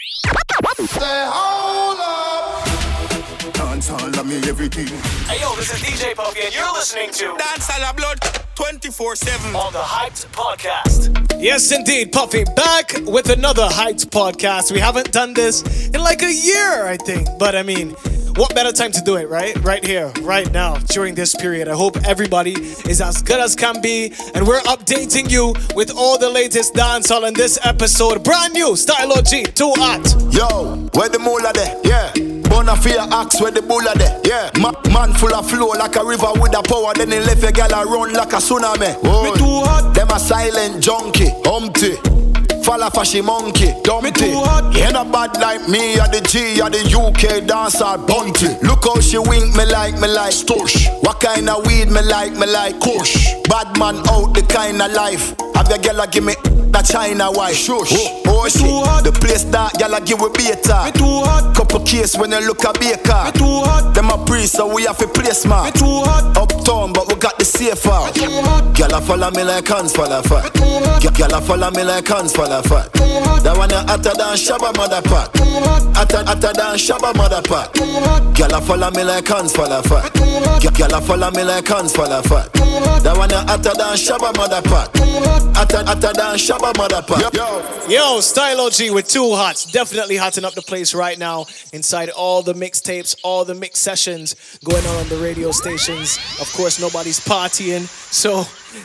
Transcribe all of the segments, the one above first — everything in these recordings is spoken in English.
Say, hold up. Dance of me everything. Hey yo, this is DJ Puffy, and you're listening to Dancehall a la blood 24 7. on the HYPD Podcast. Yes, indeed, Puffy, back with another HYPD podcast. We haven't done this in like a year, I think. But I mean, what better time to do it, right? Right here, right now, during this period. I hope everybody is as good as can be, and we're updating you with all the latest dancehall in this episode. Brand new, Stylo G, too hot. Yo, where the moolah there? Yeah. Bonafia axe where the bulla there? Yeah. Ma- man full of flow like a river with a power. Then he left a gal a run like a tsunami. Me too hot. Them a silent junkie, humpty. Falla fashy monkey, dumpty. too hot. You ain't a bad like me, or the G, or the UK dancer, bunty. Look how she wink me like, me like. Stush. What kind of weed me like, me like. Kush. Bad man out the kind of life. Have your a give me that China white. Shush. Oh, oh shit. too hot. The place that gal a give we beta. Me too hot. Couple case when you look a baker. Me too hot. Them a priest, so we have to play Me smart. too hot. Uptown, but we got the safe out. Me too hot. Gyal a follow me like hands full of fat. too hot. Gyal a follow me like hands full of fat. Too hot. That one a hotter than Shabba mother pack. Too hot. Hotter, hotter than Shabba mother pack. Too hot. Gyal a follow me like hands full of fat. Too hot. Gyal a follow me like hands full of fat. Too hot. That one a hotter than Shabba mother pack. Yo. Yo, Stylo G with two hots. Definitely hotting up the place right now inside all the mixtapes, all the mix sessions going on on the radio stations. Of course, nobody's partying, so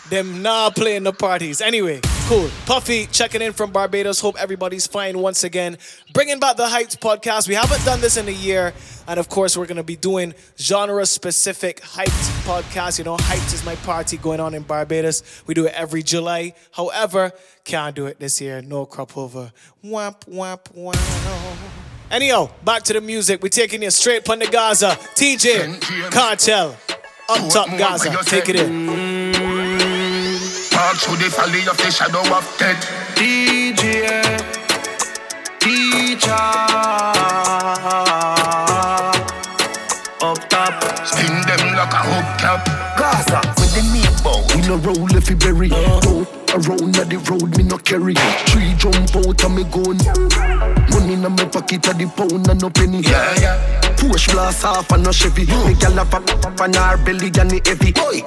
them not playing the parties. Anyway, cool. Puffy checking in from Barbados. Hope everybody's fine once again. Bringing back the HYPD podcast. We haven't done this in a year. And of course, we're going to be doing genre specific HYPD podcast. You know, HYPD is my party going on in Barbados. We do it every July. However, can't do it this year. No crop over. Wamp, wamp, wow. Anyhow, back to the music. We're taking you straight from the Gaza. TJ, Kartel, up top Gaza. Take it in. Walk through the valley of the shadow of death. DJ. Teacher. Up top. Spin them like a hubcap. Gaza. With the meat bow. We no roll if we bury. Go uh-huh. around at the road, me no carry. Three jump out and me gun. Money in my pocket at the pound and no penny. Yeah, yeah. Push blast off and no Chevy. Me gyal a pop up on her belly and it heavy. Oi.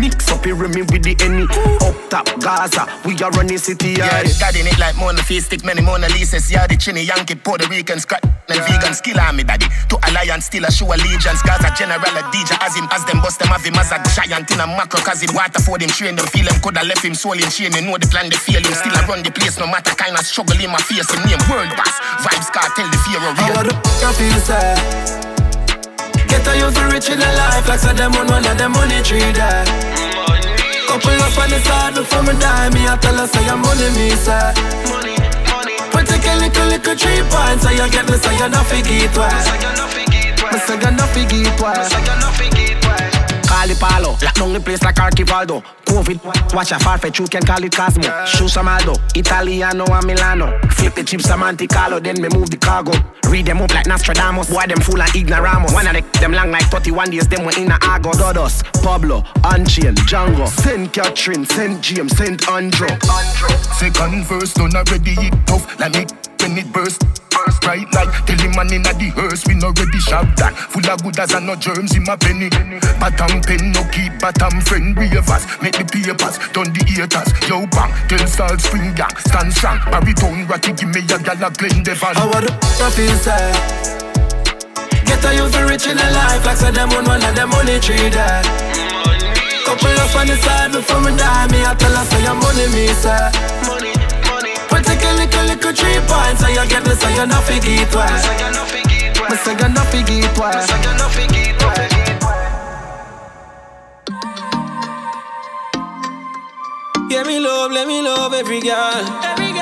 Mix up here me with the any. Up top Gaza, we are running city Yeah, the God in it like Mona Face, stick many Mona Lisas. Yeah, the Chinny Yankee, Puerto Rican, Scott, and vegan skill on me, daddy. To alliance, still a show allegiance. Gaza general, a DJ, as him, as them bust them, have him as a giant in a macro, cause him water for them, train them, feel him, coulda left him soul in chain. You know the plan, they fail him, still I run the place, no matter kind of struggle in my face. Him name world boss, Vybz Kartel, the fear of real. the f- feel? Get a youth rich in the life like say them on one of them money tree there. Couple up on the side before me die, me I tell her say your money me say. Money. But take a little little three points, so you get me say you not forget why. Me say you not forget why. Call it Palo, lock down the place like Archivaldo. COVID, watch a far fetch, you can call it Cosmo. Shoe Samaldo, Italiano and Milano. Flip the chips, a Monte Carlo, then me move the cargo. Read them up like Nostradamus, boy them full of ignoramos. One of the, them long like 31 days, them were in a Argo. Dodos, Pablo, Unchain, Django, Saint Catherine, Saint James, Saint Andrew. Second verse done already it tough like me when it burst. Burst bright like tell him man inna the hearse we no ready shout that full of good as and no germs in my penny. Bottom pen no keep bottom friend ravers make the papers done the haters. Yo bang tell salt spring gang stand strong. Baritone ratty give me a gal a blend devil. How the f- say? Get a youth rich in the life like said them on one of them money tree there. Couple up on the side before me die, me I tell her say your money me say. Money, money. Take a little little three points, so you get me say you not forget why. Me say you not forget why. Yeah, me love, let me love every girl. Every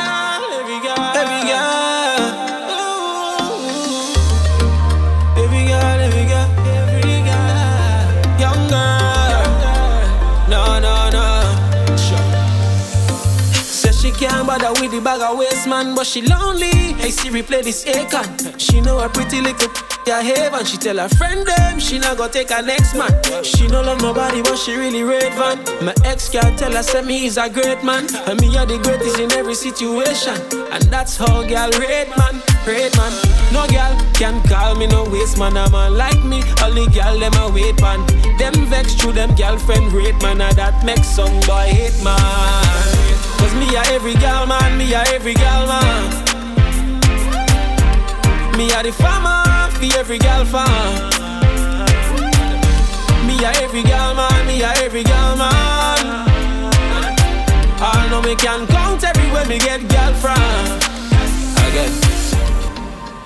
bother with the bag of waste man, but she lonely. Hey Siri, play this Akon. She know a pretty little yeah haven. She tell her friend them she not gonna take her next man. She no love nobody, but she really red van. My ex can't tell her say me is a great man, and me are the greatest in every situation, and that's how girl red man. Great man. No girl can call me no waste man. A man like me, the girl them a wait man. Them vex through them girlfriend rate man. A that makes some boy hate man. Cause me a every girl man, me a every girl man. Me a the farmer for every girl fan. Me a every girl man, me a every girl man. I know me can count everywhere me get girl from.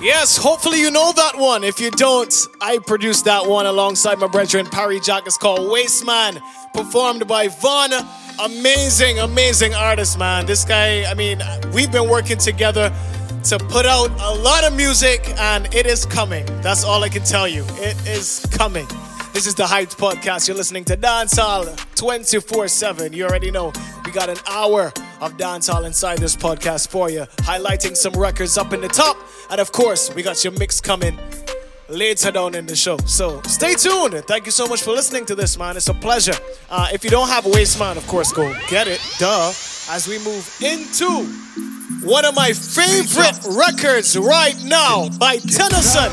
Yes, hopefully you know that one. If you don't, I produced that one alongside my brethren Parry Jack. It's called Wasteman, performed by Vaughn. Amazing, amazing artist, man. This guy, I mean, we've been working together to put out a lot of music, and it is coming. That's all I can tell you. It is coming. This is the HYPD Podcast. You're listening to Dancehall 24 7. You already know we got an hour of dancehall inside this podcast for you, highlighting some records up in the top. And of course, we got your mix coming later down in the show. So stay tuned. Thank you so much for listening to this, man. It's a pleasure. Uh, if you don't have a waste, man, of course, go get it. Duh. As we move into one of my favorite records right now by Tennyson,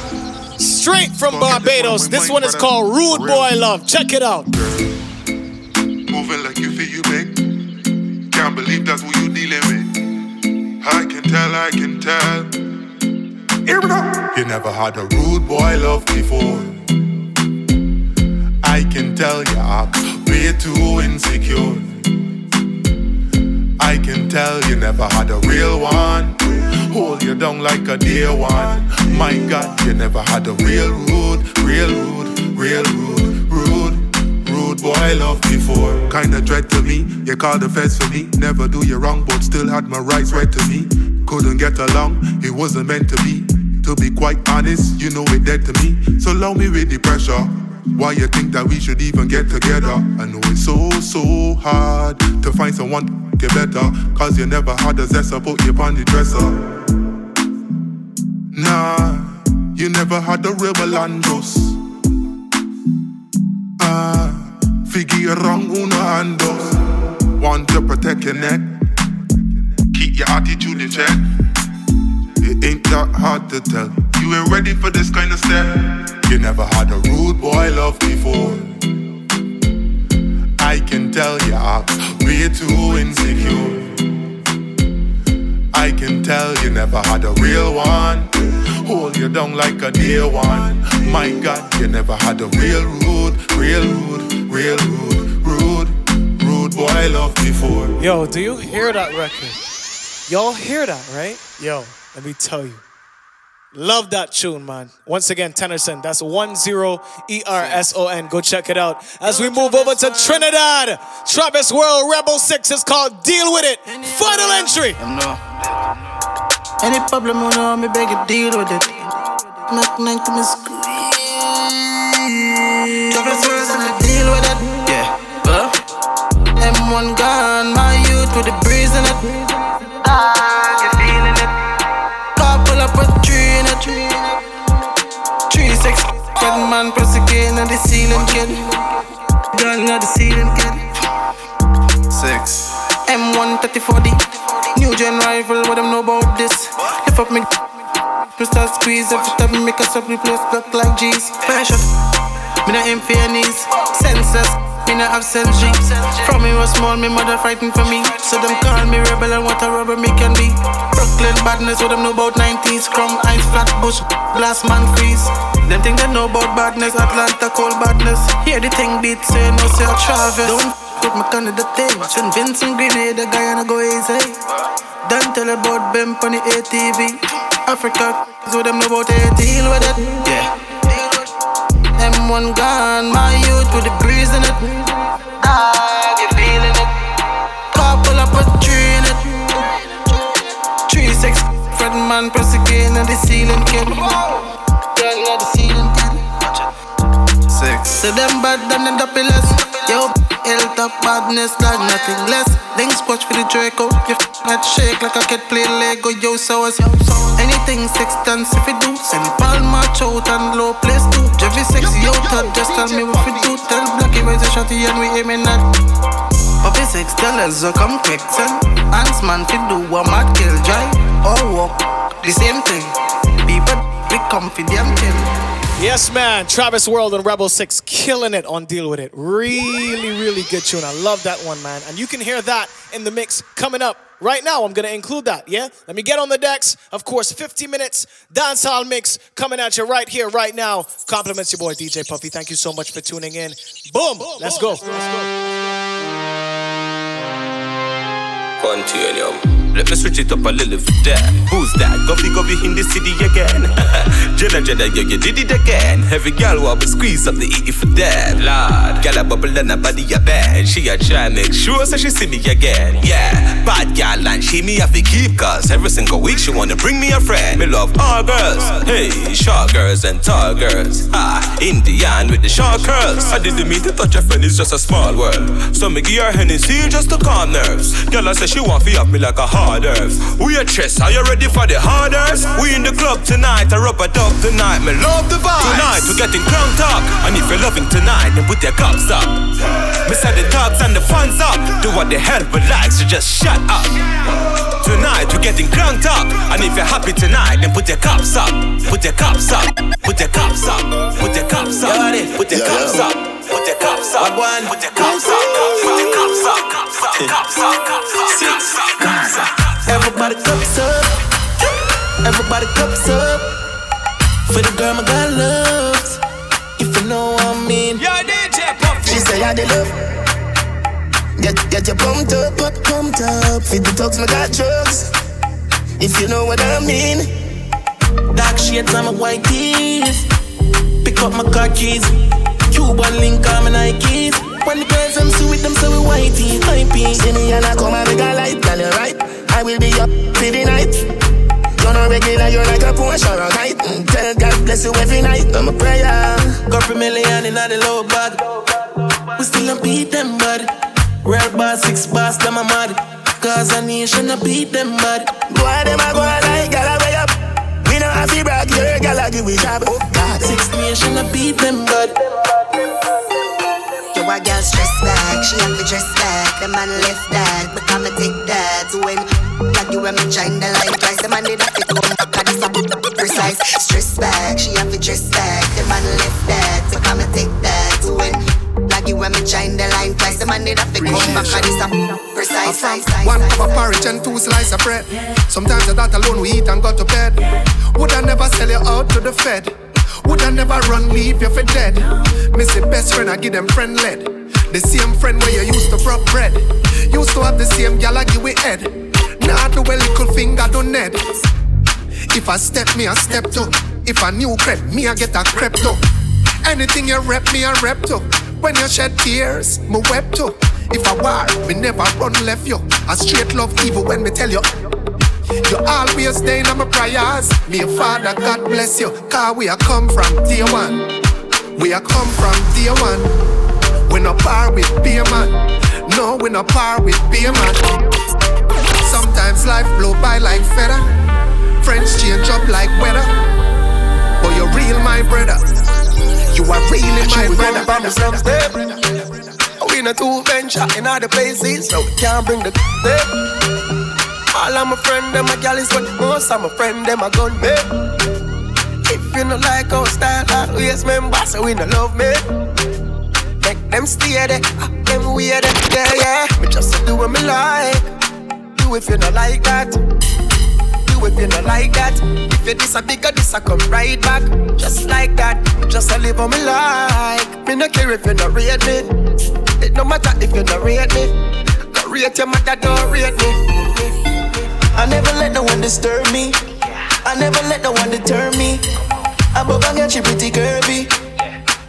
straight from Barbados. This one is called Rude Boy Love. Check it out. Moving like you feel you make. Can't believe that's what you dealing with. I can tell, I can tell. Here we go. You never had a rude boy love before. I can tell you act way too insecure. I can tell you never had a real one. Hold you down like a dear one. My God, you never had a real rude, real rude, real rude, boy love before. Kinda dread to me, you called the feds for me. Never do you wrong, but still had my rights read to me. Couldn't get along, it wasn't meant to be. To be quite honest, you know it dead to me. So allow me with the pressure. Why you think that we should even get together? I know it's so, so hard to find someone get better. Cause you never had a zest, I put you on the dresser. Nah, you never had a real Melandros. Ah, figure you wrong uno andos. Want to protect your neck, keep your attitude in check. It ain't that hard to tell. You ain't ready for this kind of step. You never had a rude boy love before. I can tell you way too insecure. I can tell you never had a real one. Hold you down like a dear one. My God, you never had a real rude, real rude, real rude, rude, rude boy love before. Yo, do you hear that record? Y'all hear that, right? Yo, let me tell you. Love that tune, man. Once again, Tennyson. That's 1 0 E R S O N. Go check it out. As we move over to Trinidad, Travis World Rebel 6 is called Deal With It. Final entry. Any problem, you know, me beg you deal with it. Knock nine to me squeeze. With the breeze in it. Ah, you feeling it? Car pull up with three in it. Three six, red man press again on the ceiling kid. Gun on the ceiling kid. Six. M1 3040. New gen rifle, what them know about this? Lift up me. Me start squeeze every time make us up replace look like G's. Fashion. Me not aim for your knees. Senseless. Me not have sense G. From me was small, me mother frightened for me. So them call me rebel and what a rubber me can be. Brooklyn badness, what them know about 90s. Chrome, ice, flat bush, blast man freeze. Them think they know about badness, Atlanta cold badness. Hear the thing beat, say no, say I Travis. Don't with my kind of the thing. Send Vincent Grenade, the guy and I go easy. Don't tell about Bem on the ATV. Africa, so them know about it, deal with it. Yeah. M1 gone, my youth with the breeze in it. Ah, you feeling it? Car pull up with three in it. Three six, Fred man press again on the ceiling kid. Girl, on the ceiling kid. Six. So them bad than the pillars. Yo, hilltop badness like nothing less. Links watch for the Draco. You f that shake like a kid play Lego. Yo, so as anything six tons if you do. Send march out and low place too. Six, yo, thought just tell me what we do. Tell Blackie raise a shotty and we aiming at. Puppy six, tell us so come quick, son. Ants man fi do what mad kill drive. or oh, walk, the same thing. People be confident. Yes, man. Travis World and Rebel Six killing it on Deal With It. Really, really good tune. I love that one, man. And you can hear that in the mix coming up right now. I'm going to include that, yeah? Let me get on the decks. Of course, 50 minutes dancehall mix coming at you right here, right now. Compliments your boy, DJ Puffy. Thank you so much for tuning in. Boom. Let's go. Continuum. Let me switch it up a little bit there. Who's that? Govy Govy in the city again. Jenna Jenna, yeah, you did it again. Every girl want to squeeze up the eat for that. Lord, gal a bubble and a body a bad. She a try make sure so she see me again. Yeah, bad gal and she me have to keep cause every single week she wanna bring me a friend. Me love all girls. Hey, short girls and tall girls. Ah, Indian with the short curls. I didn't mean to touch a friend, it's just a small world. So me give her Hennessy just to calm nerves. Girl, I say she want to up me like a hard earth. We a chess, are you ready for the harders? We in the club tonight, I rub a dub tonight. Me love the vibe. Tonight we're getting crunked up, and if you're loving tonight, then put your cups up. Me say the dogs and the fans up. Do what the hell but like, so just shut up. Tonight we're getting crunked up, and if you're happy tonight, then put your cups up. Put your cups up. Put your cups up. Put your cups up. Put your cups up. Put your cups up. One. Put your cups up. Put your cups up. Cups up. Cups up. Cups up. Cups up. Everybody cups up. Everybody cups up. For the girl my God loves. If you know what I mean. Yo, DJ Puffy. She say I the love. Get get your pumped up, up, pumped up. Feed the dogs, my got drugs. If you know what I mean. Dark shades on my white tees. Pick up my car keys. Cuban link on my Nikes. When the girls them sweet, them so we whitey, hypey. See me and I come and make a light, tell you right. I will be up for the night. You're not regular, you're like a Porsche or a kite. Mm, Tell God bless you every night. I'm a prayer. Couple million in the low bag. We still don't beat them bad. Real boss, six boss, them a mad. Cause a nation a beat them bad. Go on, them a go on like gal way up. We know have to brag, your gal a give we job. Oh God, six nation a beat them bad. You a girl stress back, she have to dress back. The man left that, become a take that. When like you and me join the line twice, the man did have to come back and it's a precise. Stress back, she have to dress back. The man left that, become a take that. When like you and me join the line twice, the man did have come back and it's precise. One cup of porridge and two slices of bread. Sometimes that alone we eat and go to bed. Would I never sell you out to the Fed? Would I never run, leave you for dead? Miss the best friend, I give them friend led. The same friend where you used to rub bread. Used to have the same gal, I give it head. Now do a little finger, do Ned. If I step, me, I step to. If I new crep, me, I get a crep to. Anything you rep, me, I rep to. When you shed tears, me wep to. If I war, me never run left you. I straight love evil when me tell you. You always stay in my prayers. Me a father, God bless you. Cause we are come from day one. We are come from day one. We no par with beer man. No, we no par with beer man. Sometimes life blow by like feather. Friends change up like weather. But you're real, my brother. You are really my brother. Slums, babe. We in a two venture in other places, so we can't bring the babe. All of my friend, them a gal is what most of my friend, them a gun, babe. If you no like our style, always member, so we no love me. Make them stay there, ah, them weird, yeah, yeah. Me just do what me like. Do if you no like that. Do if you no like that. If you this a bigger, this a come right back. Just like that. Just a live how me like. Me no care if you no rate me. It no matter if you no rate me. Go rate your mother, don't rate me. I never let no one disturb me. I never let no one deter me. Above I got she pretty curvy.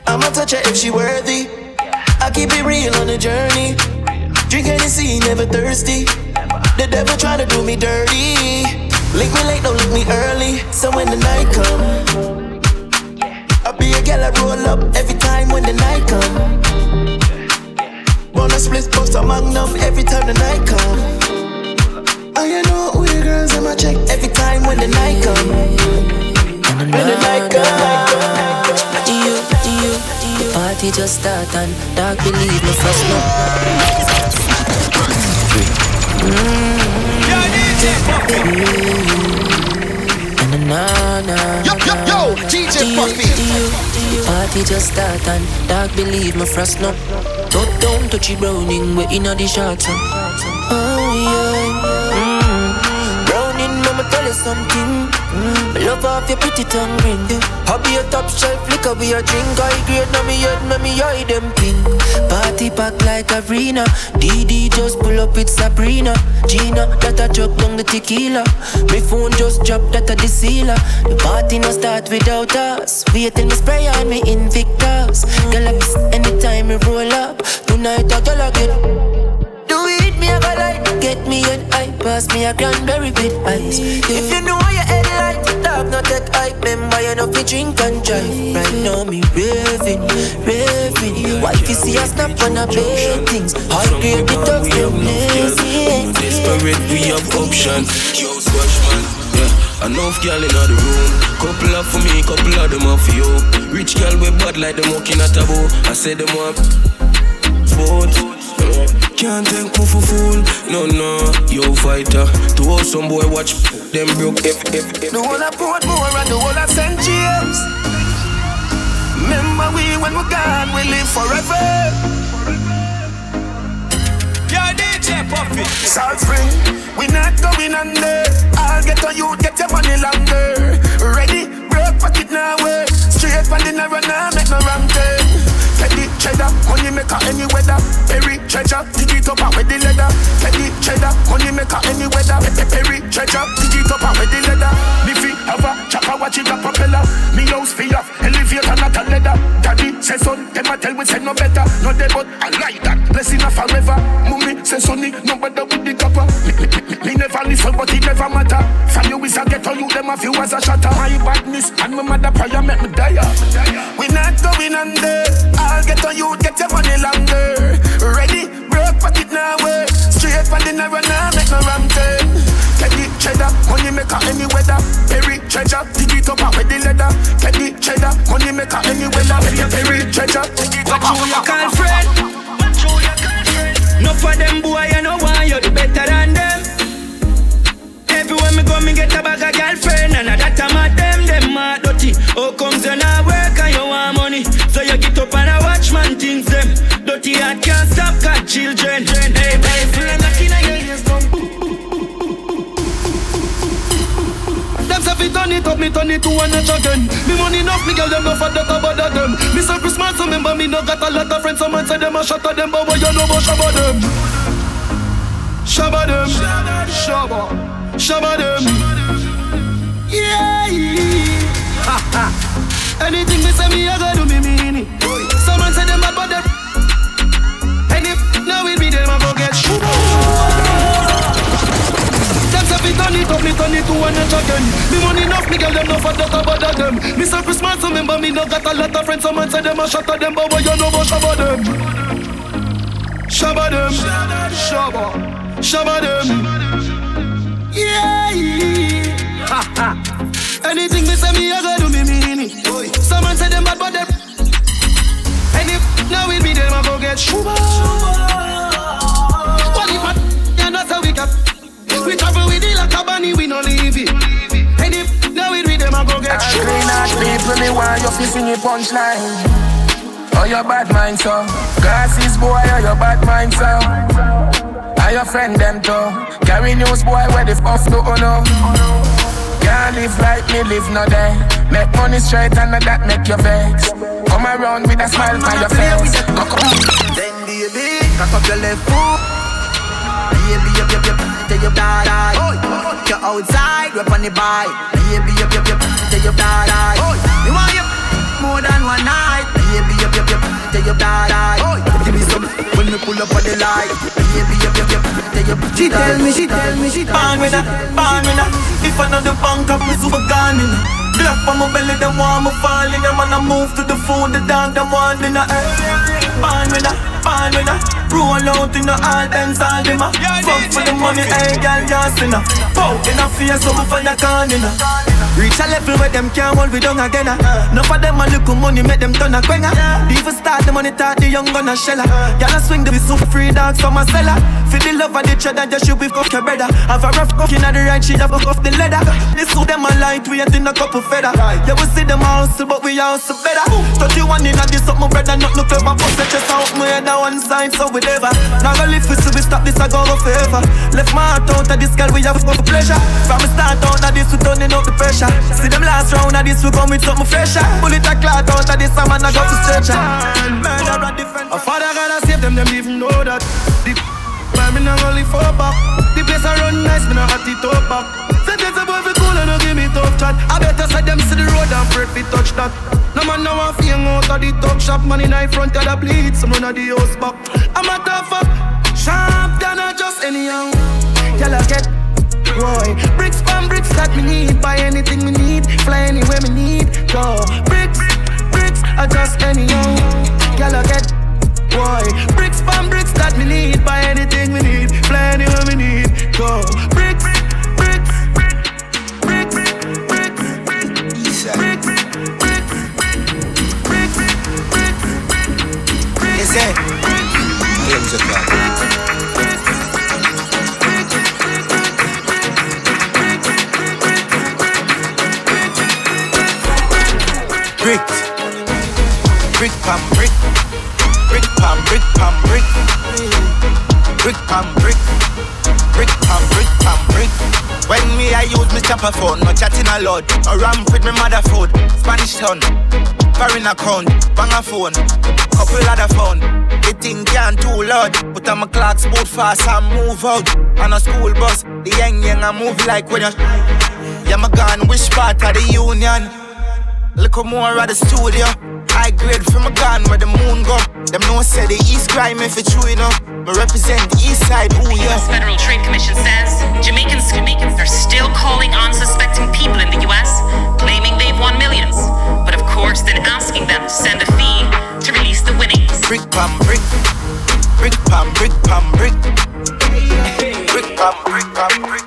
I'ma touch her if she worthy. I keep it real on the journey. Drink Hennessy, never thirsty. The devil try to do me dirty. Link me late, don't link me early. So when the night come, I be a gal I roll up every time when the night come. Wanna split post a magnum every time the night come. Oh, you know who the girls in my check every time when the night come. When the night come. Do you, do you, do you? The party just start and dark believe me first no. Mm. Na na Yo, yo, yo, DJ Puffy. Party just start and dark believe my frost no. Top down touchy browning we inna the shots. Oh yeah. Something. Mm. Love off your pretty tongue ring. I be a top shelf liquor, be a drink. I grade now me head, now me eye them pink. Party pack like arena. DD just pull up with Sabrina. Gina, that a chuck down the tequila. My phone just drop that a the sealer. The party no start without us. Wait till me spray on me Invictus. Girl, I piss anytime me roll up. Tonight I I get. Pass me a cranberry with ice If you know your headlight, dog not take hype Remember you know fi drink and drive Right now me raving, raving Wife you see a snap on a bed things High grade the dogs them lazy Desperate, we have option. Yo, swash man. Yeah, enough girl in the room. Couple of for me, couple of them for you. Rich girl with bad like them walking a taboo. I said them up. Sport. Yeah. Can't take me for fool. No, no. Yo, fighter. To all some boy watch them broke. If, if, if. The whole of Portmore and the whole of St. James. Remember we when we're gone, we live forever. Yo, DJ Puffy. Salt Spring, we not going under. I'll get on you, get your money longer. Ready, broke pocket now way. Straight from the narrow now, make no wrong turn. Teddy cheddar, money maker any weather. Perry treasure, dig it up and with the leather. Teddy cheddar, money maker any weather. Pe- Perry treasure, dig it up and with the leather. Liffy have a chopper, watch it a propeller. Me house fee off, elevator not a leather. Daddy say son, them a tell we say no better. No they but I like that. Blessing a forever. Mummy say sonny, no better with the copper. Me, never listen, but it never matter. From you is a ghetto, you them a few as a shatter. My badness and my mother prayer make me die. We not going under. Ah. I'll get on you, get your money longer. Ready, broke pocket now way. Straight from the narrow now, make no wrong turn. Teddy cheddar, money maker any weather. Perry treasure, dig it up and with the leather. Teddy cheddar, money maker any weather. Perry treasure, dig it up and you call friend. No for them boy, you know why you the better than them. Everywhere me go, me get a bag of girlfriend, and a that I'm at them, them mad dirty. How comes you not work and you want money? Man things them. Dirty heart can't stop got children. Hey, hey, full of knocking on your ears, come. Them say fi turn it up, me turn it to a notch again. Me money enough, me girl them no for that about them. Me say Christmas, so remember me no got a lot of friends. Some man say them a shot at them, but what you know about shabba them? Shabba them, shabba, shabba them. Yeah, ha ha. Anything me say me, I go do me mean it. Some man say them bad, but them. And if now with me, them a go get shuba. Them say fi turn it up, me turn it to a notch again. Me money enough, me girl them no for that about them. Me say Christmas, so remember me no got a lot of friends. Some man say them a shot at them, but what you know about shabba them? Shabba them, shabba, shabba them. Yeah. Anything me say me, I go do me mean it. Some man say them bad, but them. Now with me, them a go get shuba. Well, if I, yeah, that's how we got. We travel with it like a bunny, we no leave it. And if now with me, them a go get shuba. Green out people, me want you fi sing a punchline. Oh, your bad mind, so Glasses, boy, oh, your bad mind, so Are your friend, them, too Carry news, boy, where the fuck do you know? Can't live like me, live no day Make money straight and that make you vex Come around with a smile on your face Then baby, cock up your left foot. Baby, up, up, up, till you die, die. You're outside, we're on the bike. Baby, up, up, up, till you die, die. Me want you more than one night. Baby, up, up, up, till you die, die. Give me some when me pull up on the light. Baby, up, up, up, till you She tell me, she tell me, she tell Bang me. with that, bang with that. If I know the bank up, me super gone in that. Black on my belly, them want me fall in them and I move to the food, the dog, them want in that. Bang with that, bang with that. Roll out in the all Benz all them a Fuck for the money, hey girl, you're sinner Pow in a face, so for your corner Reach a level where them can't hold we down again Enough of them a look money, make them turn a quenga Even start the money talk, the young gun a sheller Y'all a swing the soup free dogs from a cellar Feel the love of the cheddar, just shoot with your brother. Have a rough cock inna the right, she have off the leather. This suit them a light, we ain't in a couple feather. Yeah, we see them hustle, but we hustle better. 31 inna this up, my brother, not no clever Bust the chest out, my head on one side, so we never Now go live for we stop this, I go go forever Left my heart out of this girl, we have for pleasure. From the start out of this, we turning up the pressure. See them last round of this, we come with something fresher. Bullet a clot out of this, I'm I go to stretcher. Murder a different. A father gotta save them, them even know that The man, me not only for back. The place I run nice, me not hot it up back. Sentence a boy fi cool and no give tough chat I better say them see the road and afraid fi touch that No man now fi hang out of the talk shop Man in front of the bleed, some run of the house back I'm a tough up, sharp than a just anyhow Y'all get Roy. Bricks from bricks that me need. Buy anything me need. Fly anywhere me need. Go. Bricks, bricks, I just anyhow. Y'all get Roy. Bricks from bricks that me need. Buy anything me need. Fly anywhere me need. Go. Bricks, bricks, bricks, bricks. Yes, sir. brick. Brick pam brick. Brick pam brick pam brick. Brick pam brick. Brick pam brick brick. When me I use my chopper phone, no chatting a lot. A ramp with my mother food. Spanish town. Foreign account, bang a phone. Couple other phone. The thing can't too loud. Put on my clocks boot fast and move out. On a school bus, the young young I move like when you. Yeah, my gun, which part of the union? Look more at the studio. High grade from a gun where the moon go. Them no say the East crime if it's true, know. Me represent the East side, ooh The yeah. U.S. Federal Trade Commission says Jamaicans, Jamaicans are still calling unsuspecting people in the U.S., claiming they've won millions, but of course then asking them to send a fee to release the winnings. Brick pam brick, brick pam brick pam brick, brick pam brick pam brick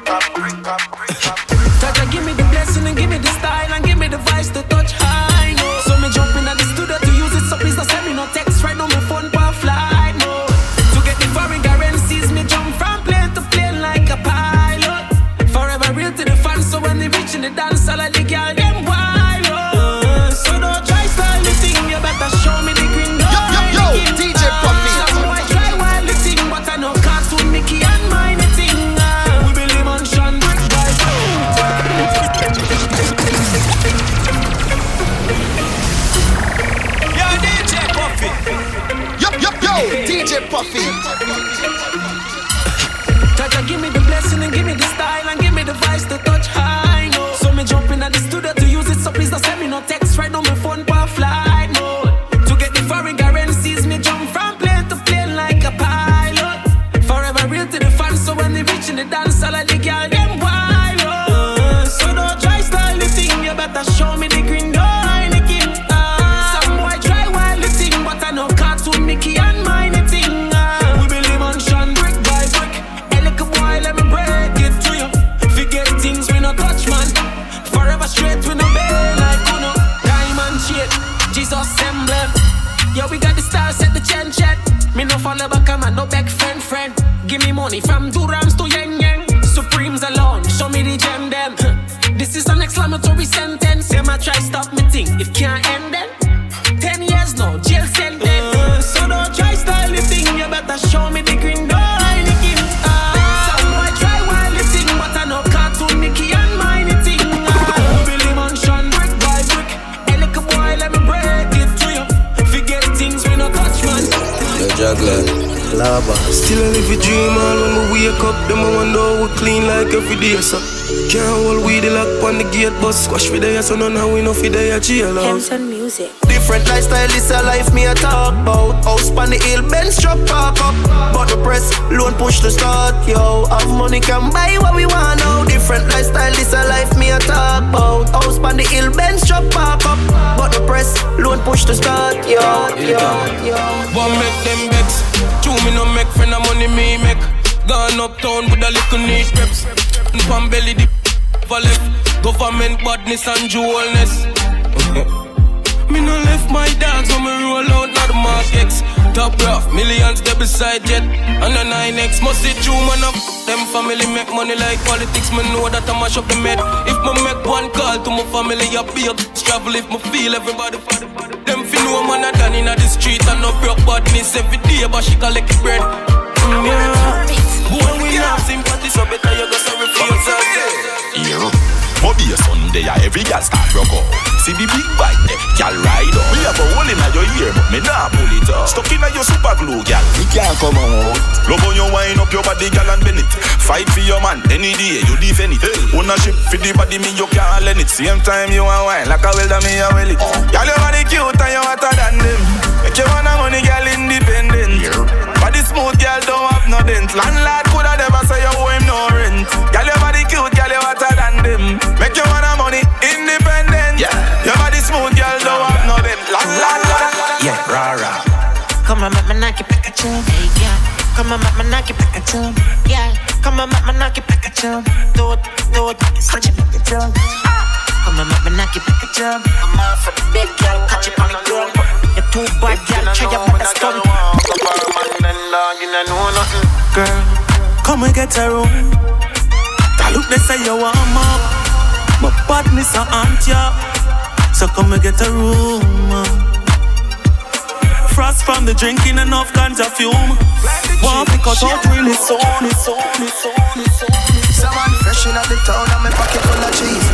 follow back, I'm a no back friend friend. Give me money from Durams to Yang Yang. Supremes alone, show me the gem them. This is an exclamatory sentence. Them I try stop me thing, if can't lava. Still I live a dream all when we wake up. Them I wonder how we clean like every day, so. Can't hold we the lock on the gate, but squash for the so none how we know for the jail house. Hemson Music. Different lifestyle, this a life me a talk about. House on the hill, Benz truck park up. But the press, loan push to start, yo. Have money can buy what we want now. Different lifestyle, this a life me a talk about. House on the hill, Benz truck park up. But the press, loan push to start, yo, yo, yo. One make them vex. Two me no make friend of money me make. Gone uptown with a little neat reps. Pan belly the for left. Government badness and jewelness. Me no left my dogs when me roll out, not the markets. Top rough, millions they beside jet. And the 9X must see true man up. Them family make money like politics, me know that I mash up the med. If me make one call to my family, I be a travel if me feel everybody. Them fi know man a done inna the street and no broke badness every day, but she collect bread. Mm, yeah. Boy, we have sympathy, so better you go sorry for yourself. Yeah. Bobby a Sunday, every gal start rock out. See the big bike there, eh, gal ride up. Me have a hole inna your ear, but me nah pull it up. Stuck inna your super glue, gal. Me can't come out. Love on you wind up your body, gal, and bend it. Fight for your man, any day you defend it. Hey. Ownership for the body, me you can't lend it. Same time you want wine, like a welder, me a well it. Gal, your body cute and you hotter than them. Make you wanna money, gal, independent. Yeah. Body smooth, gal, don't have no dent. Landlord coulda never say you owe him no rent. Gal, your body cute, gal, you hotter Come on, make me knock it back at you. Yeah. Come on, make me knock it back at you. Do it, do it, switch it back at you. Come on, make me knock it back at you. I'm off for the big girl, catch it on the ground. You're too bad, girl, try your best stunt. Girl, come and get a room. I look, they say you warm up. My badness a aunt. So come and get a room. Frost from the drinking enough ganja fume. Want to cut out really soon. Someone fresh in the town and my pocket full of cheese.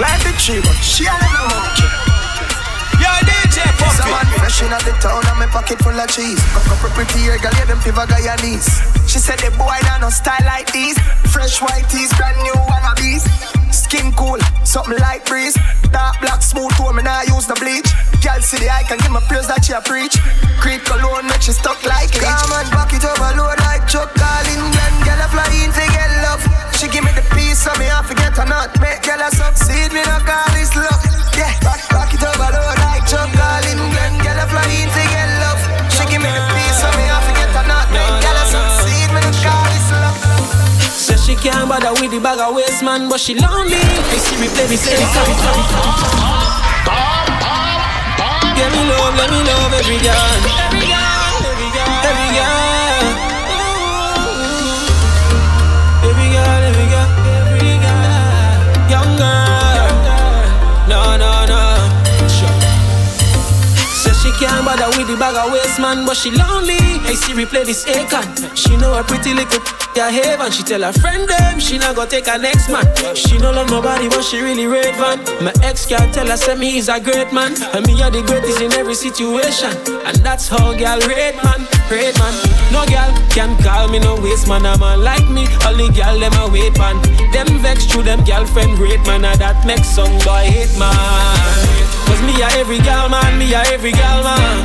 Like the tree, but she a little monkey. Fresh in the town and my pocket full of cheese. Couple pretty hair, girl, yeah, them fever Guyanese. She said the boy don't no style like these. Fresh white tees, brand new wannabes. Skin cool, something like breeze. Dark black smooth tone, me nah use the bleach. Girl see the can give me praise that she a preach. Creep cologne make she stuck like leech. Come and back it overload like Chuck Calling. Glen, girl a fly in to get love. She give me the peace so me I forget or not. Make girl a succeed, me no call this luck. Yeah, back, back it overload like Chuck Calling. Glen, girl get. She give me the peace so me I forget this she can't bother with the bag of waste man, but she lonely. Hey Siri, play me say Give me love, let me love. Every girl, she can't bother with the bag of waste man, but she lonely. Hey Siri, play this Akon. She know a pretty little a haven. She tell her friend them she not gonna take her next man. She no love nobody, but she really rate van. My ex can tell her say me is a great man, and me are the greatest in every situation. And that's how girl rate man, rate man. No girl can call me no waste man. A man like me, only girl them a wait man. Them vex through them girlfriend rate man, and that makes some boy hate man. Cause me a every girl man, me a every girl man.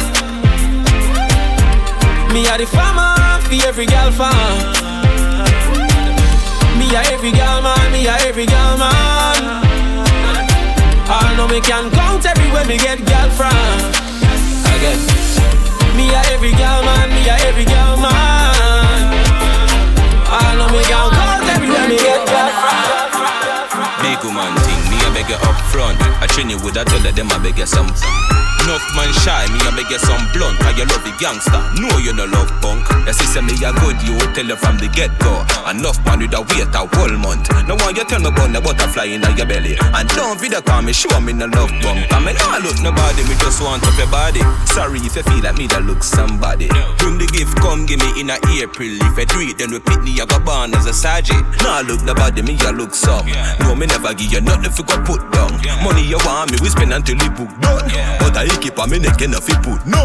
Me a the farmer for every girl farm. Me a every girl man, me a every girl man. I know me can count everywhere me get girl from. Again. Me a every girl man, me a every girl man. I know me can count everywhere me get girl from. Big woman beg up front. I train you with a tell them I beg you some. Enough man shy, me a beg you some blunt. Cause you love the gangster, know you no love punk. The sister me a good, you tell you from the get go. Enough man with a wait a whole month. No one you tell me about the butterfly in your belly. And don't video call me, show me no love bump. I mean, I look nobody, me just want up your body. Sorry if you feel like me that look somebody. Bring the gift, come give me in a April. If you do it, then we pick me, I go born as a sergeant. Nah, look nobody, me a look some. No, me never give you nothing if you go put down. Money you want me, we spend until the book done. But I keep on me neck and if you put no.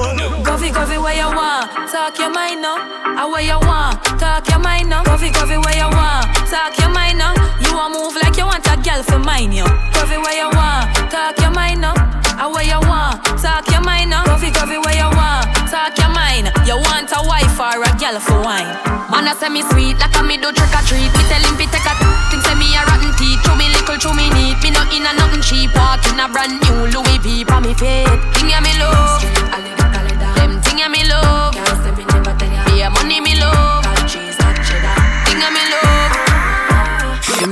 Coffee, where you want? Talk your mind now. I where you want? Talk your mind now. Coffee, coffee, where you want? Talk your mind now. You want move like you want a girl for mine, yo. Coffee, where you want? Talk your mind now. I where you want? Talk your mind now. Coffee, coffee, where you want? Talk your mind. You want a wife or a girl? for wine. Man, I say me sweet, like a me do trick or treat. Me tell him fi take a thing, say me a rotten teeth. Chew me little, chew me neat. Me no in a nothing cheap. Walk in a brand new Louis V for me feet. Thing ya me love,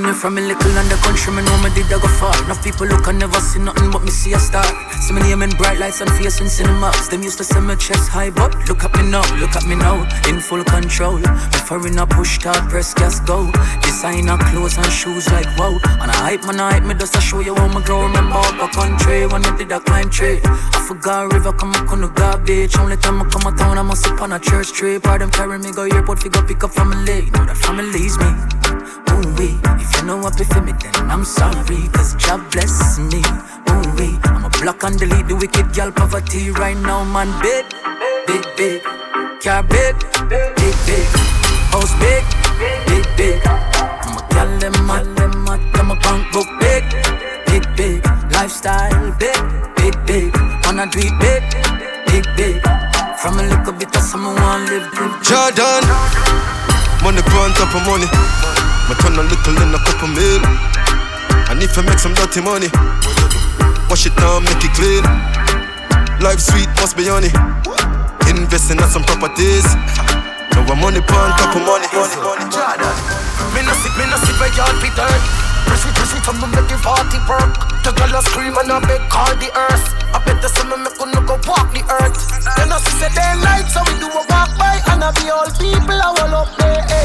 me from a little under country, me know me did I go far. Enough people look and never see nothing but me see a star. See me name in bright lights and face in cinemas. Them used to say my chest high, but look at me now, look at me now, in full control. Foreign a push start, press gas go. Designer clothes and shoes like wow. And I hype man, I hype me just to show you how me grow. Remember up a country when I did a climb tree. I forgot river come up on the garbage. Only time I come a town, I must sip on a church tree. Part them carry me go airport, fi go pick up family. Know that family's me. Ooh wee, if you know what for me, then I'm sorry. Cause God bless me. Ooh wee, I'm a block and delete the wicked girl poverty right now, man. Big, big, big. Car big, big, big. House big, big, big. I'm a tell them mad, them mad. I'm a bank book big, big, big. Lifestyle big, big, big. Wanna do it big, big, big. From a little bit of someone want live, live. Jordan, money on top of money. Me turn a little in a couple mil. And if I make some dirty money, wash it down, make it clean. Life sweet, must be honey. Investing in some properties. Now I'm money on top of money. Jordan, me no see, me no see where y'all be dirt. Prissy, prissy, tell me make the party work. The girl a scream and I beg call the earth. I bet the me couldn't go walk the earth. Then I see say day light, so we do a walk by and I be all people I will up their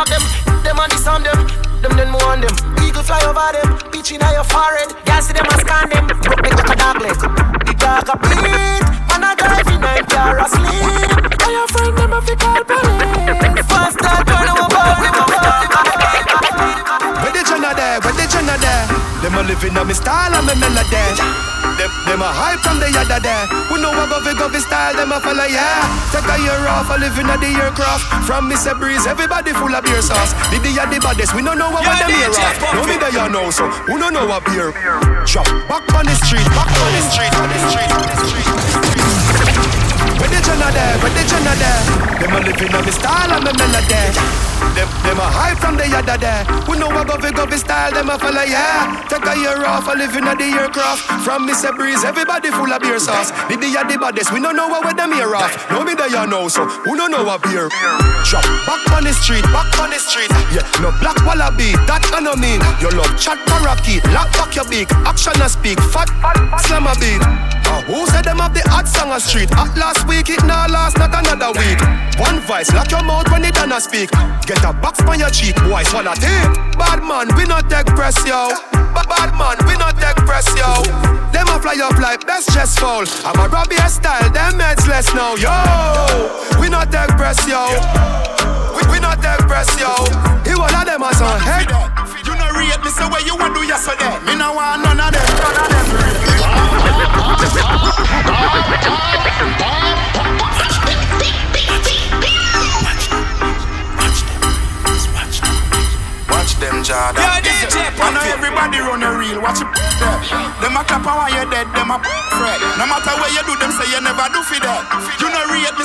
dog them, them and the sound them, them then more on them. Eagle fly over them, beach in your forehead. Girl see them and scan them, broke me like a dog leg. The dog a bleed, man drive in night car asleep. And your friend them a fi call police. Fast start turn them about them Where the Jenna there? Where the Jenna there? Them a living on me style and me melody. Them, them a hype from the other day. We know about the govy style, them a follow, yeah. Take a year off, a living at the aircraft. From Mr. Breeze, everybody full of beer sauce. The day the baddest, we don't know what them here off. No me there you know, so who don't know what beer. Drop back on the street, back on the street, on the street, on the street. Where the Jenna there? Where the Jenna there? Them a living on me style and me melody. Them, them a hype from the other day. We know about the govy style, them a follow, yeah. Take a year off, a living at the aircraft. From Mr. Breeze, everybody full of beer sauce. The day the baddest, we don't know what them here off. No me there you know, so who don't know what beer. Drop back on the street, back on the street. Yeah, no black wallaby, that I no mean. Your love chat parakeet, lock back your beak, action a speak, fat, slam a beat. Uh, who said them have the hot song a street? At last week, it now last, not another week. One voice, lock your mouth when it done a speak. Get a box on your cheek, boy, swallow tape. Bad man, we not take press, yo. Bad man, we not take press, yo. Them a fly up like best chest fall. I'm a Robbie style, them heads less now, yo. We not take press, yo. We, we not take press, yo. He all of them as on head. You know rate me, so where you want to do yesterday? Me no want none of them. None of them. Watch them, Jordan. Yeah, DJ I know everybody run a reel. Watch it. Them a clap and while you're dead, them a fret. No matter where you do, them say you never do for that. You know rate me,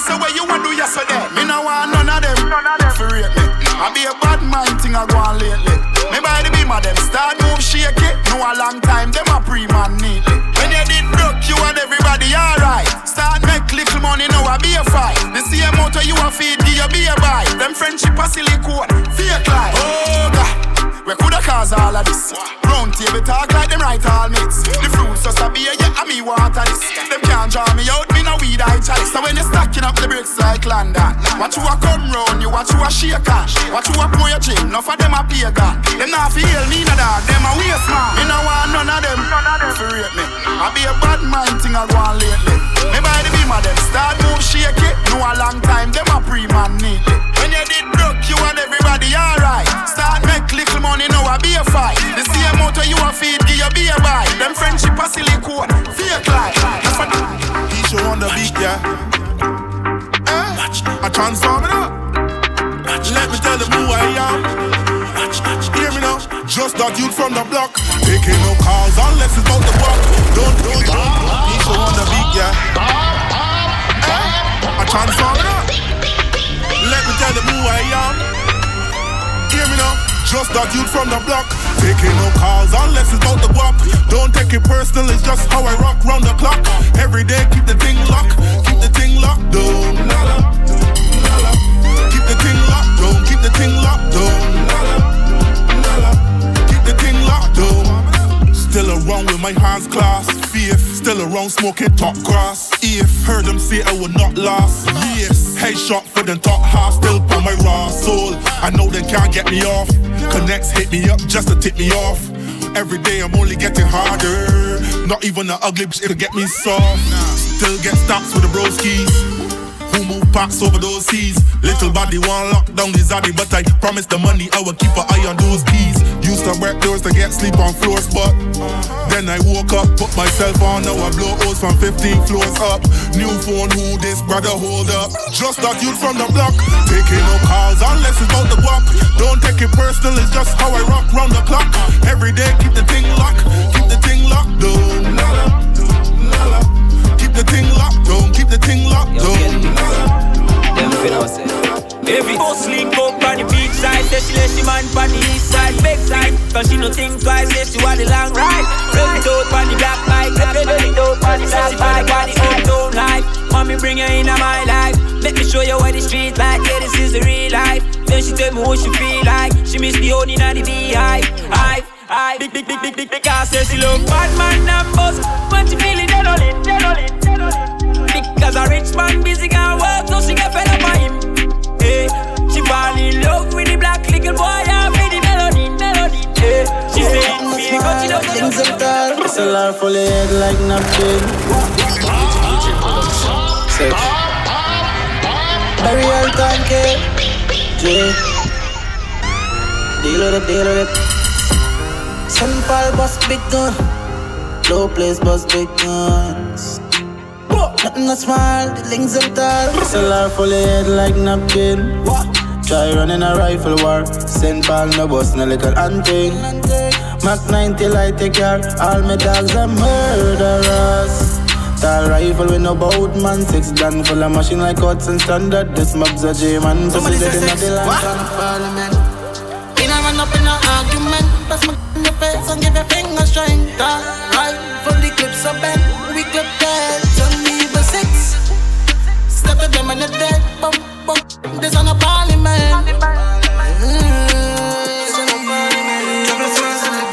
Them friendship a silicone, fake life. Oh God. We coulda cause all of this. Round table talk like them right all mates. The fruits just a beer, yeah, and me water this. Them can't draw me out, me no weed I chalice. So when you stacking up the bricks like London, watch you a come round, you watch you a shake on. Watch you a pour your gym, enough of them a pagan. Them not feel me no dog, them a waste man. Me no want none of them. For rate me, I be a bad mind thing I go on lately. Me by the beam of them start move shake it. No a long time, them a pre-man neatly. When you did broke, you and everybody alright. Start make little money, now I be a fight. The same motor you a feed, give you be a buy. Them friendship a silicone, fake life. That's what He show on the beat, yeah. Eh? I transform it up. Let me tell them who I am. Hear me now. Just that youth from the block. Taking no calls unless it's about the block. Don't, don't, don't. Need on the beat, yeah. I transform it up. Let me tell them who I am. Hear me now. Just that youth from the block. Taking no calls unless it's about the guap. Don't take it personal, it's just how I rock round the clock. Every day keep the thing locked, keep the thing locked down. Keep the thing locked down, keep the thing locked down. Still around with my hands clasped. Faith, still around smoking top grass. If heard them say I would not last. Yes, headshot for them top half. Still for my raw soul. I know they can't get me off. Connects hit me up just to tip me off. Every day I'm only getting harder. Not even the ugly bitch to get me soft. Still get stocks with the broskies who move packs over those seas. Little body one lock down the zaddy, but I promise the money I will keep an eye on those keys. Used to work doors to get sleep on floors, but then I woke up, put myself on, now I blow O's from 15 floors up. New phone, who this brother hold up? Just that youth from the block, taking no calls unless it's about the walk. Don't take it personal, it's just how I rock round the clock. Every day keep the thing locked, keep the thing locked down Keep the thing locked down, keep the thing locked down. Them finna say. Every boss link up on the beach side. Say she let she man on the east side. Back side. Cause she no think twice Say she want the long ride. It out on the black bike it out on the black bike Got the uptown life. Mommy bring her in my life. Let me show you what the street like. Yeah this is the real life. Then she tell me what she feel like. She miss the honey and the beehive. Hive I big big big big big big ass says she look bad man buzz When she feeling dead on it, dead on it Because a rich man busy can work, so she get fed up on him. Hey, she fall in love with the black little boy and with the melody, melody. Hey, she say it feel good, she don't there, it's a lot full head like napkin. Sex. Burial K. J. Deal with it, deal with it. Simple bust big gun. Low place bust big guns. Nothing that small, the links are tall. SLR full of head like napkin. Try running a rifle war. Send ball no boss, no little hunting. Mac 90 light take care. All my dogs are murderers. Tall rifle with no boat man. Six gun full of machine like cuts and standard. This mob's a J-man. Somebody say six. What? Parliament. In a run up in an argument. Press my in face and give your finger strength. Right, fully clips are bent. We clip that them and they're dead. Bump, bump. This on a parliament.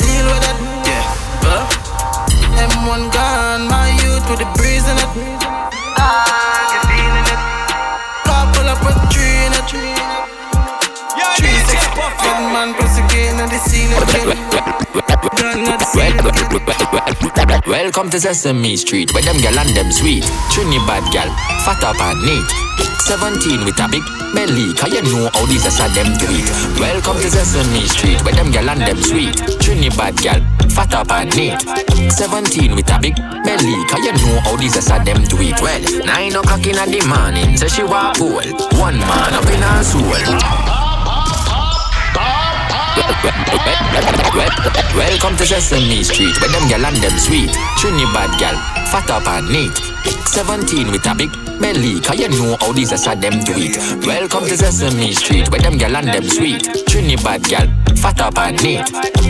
Deal with. Yeah. M1 gone, my youth with the breeze in it. Ah, feeling it? Couple up with three in it. Three six, good man, Welcome to Sesame Street, where them gal and them sweet. Trinidad gal, fat up and neat. 17 with a big belly, cause you know how these are them do it. Welcome to Sesame Street, where them gal and them sweet. Trinidad gal, fat up and neat. 17 with a big belly, cause you know how these are them do it. Well, 9 o'clock in the morning, say she walk pool. One man up in her soul. Welcome to Sesame Street, where them gal and them sweet. bad gal, fat up and neat. 17 with a big belly, cause you know how these are them do it. Welcome to Sesame Street, where them gal and them sweet. Trinidad gal, fat up and neat.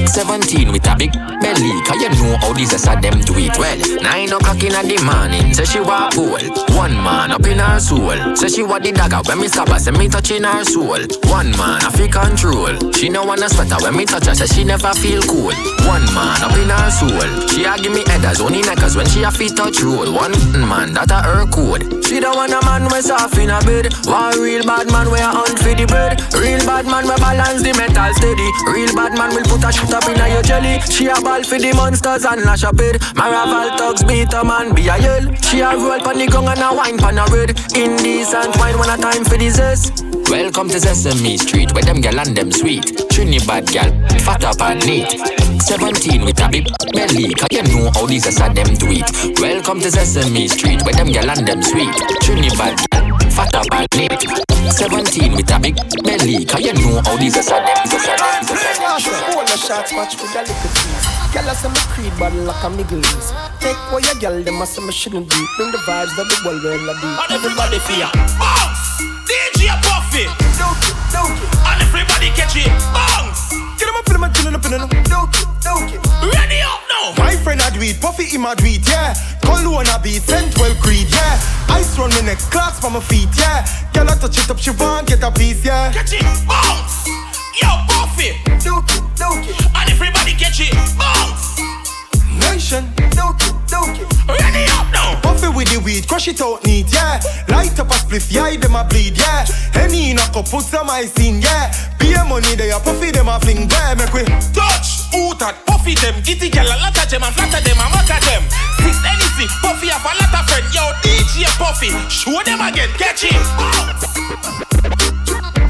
17 with a big belly, cause you know how these are them do it. Well, 9 o'clock in the morning, say she walk pool. One man up in her soul. Say she want the dagger when me stop her, say me touching her soul. One man, I feel control. She no wanna sweater when me touch her, say she never feel cool. One man up in her soul. She a give me headers, only neckers when she a feet touch roll. One man, that a her code. She don't want a man we soft in a bed. One real bad man we a hunt for the bread. Real bad man we balance the metal steady. Real bad man will put a shit up in a your jelly. She a ball for the monsters and lash up it. Maraval thugs beat a man be a yell. She a roll pan the gong and a wine pan a red. Indecent wine when a time for the zest. Welcome to Sesame Street, where them gal and them sweet. Trinidad gal, fat up and neat. 17 with a big belly, cause you know how these are sad them do it. Welcome to Sesame Street, where them gal and them sweet. Trinidad gal, fat up and neat. 17 with a big belly, cause you know how these are them do it. a short match with a little cheese. Girl, I say me creed, but like a middle. Take away your girl, them I say me shouldn't be. Bring the vibes that the world will be. And everybody fear. Bounce! DJ Puffy! Dookie, dookie. And everybody catch it. Bounce! Get him up in my chillin' up in the. Ready up now! My friend do it, Puffy him a do it, yeah. Cologne a beat, sent well creed, yeah. Ice run me next class for my feet, yeah. Girl I touch it up, she want get a piece, yeah. Catch it! Bounce! Yo, Puffy! Dookie, dookie. And everybody catch it. Bounce! Nation, Dookie. Ready up now! Puffy with the weed, crush it out neat, yeah. Light up a spliff, yeah, them a bleed, yeah. Henny in a cup, put some ice in, yeah. Pay money, they a puffy, them a fling, yeah. Make we Touch! Who that? Puffy them, kitty girl, a lot of them, and flatter them, and mock at them. Six anything, Puffy have a lot of friend. Yo, DJ Puffy, show them again, catch it. Bounce!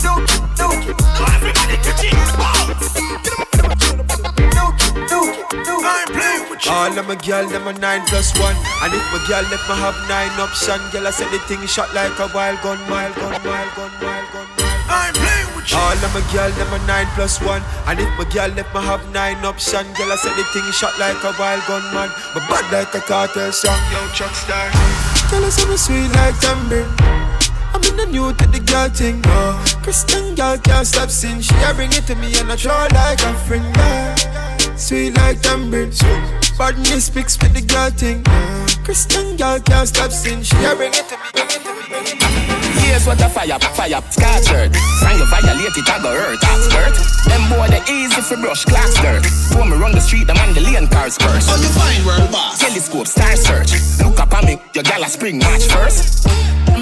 Dookie, dookie. Everybody catch it. Bounce! I'm playing with you. All of my girl, them a nine plus one. And if my girl let me have nine option, girl, I say the thing shot like a wild gun, wild gun, wild gun, wild gun, wild gun. I'm playing with you. All of my girl, them a nine plus one. And if my girl let me have nine option, girl, I say the thing shot like a wild gun, man. But bad like a Kartel song, yo, Chuck Star. Girl, I say me sweet like tambourine. I'm in the new to the girl thing, oh. Christian girl can't stop sin. She a bring it to me and I throw like a friend, yeah. Sweet like tambourine. Badness speaks with the girl thing. Christian girl can't stop sin. She a bring it to me, bring it to me, bring it to me. Here's what a fire, fire, scorched. Sign you violate it, I go hurt, expert. Them boy, they easy for brush, clocks dirt. When me run the street, them on the lane cars curse. On the fine world boss. Telescope, star search. Look up at me, your gal a spring match first.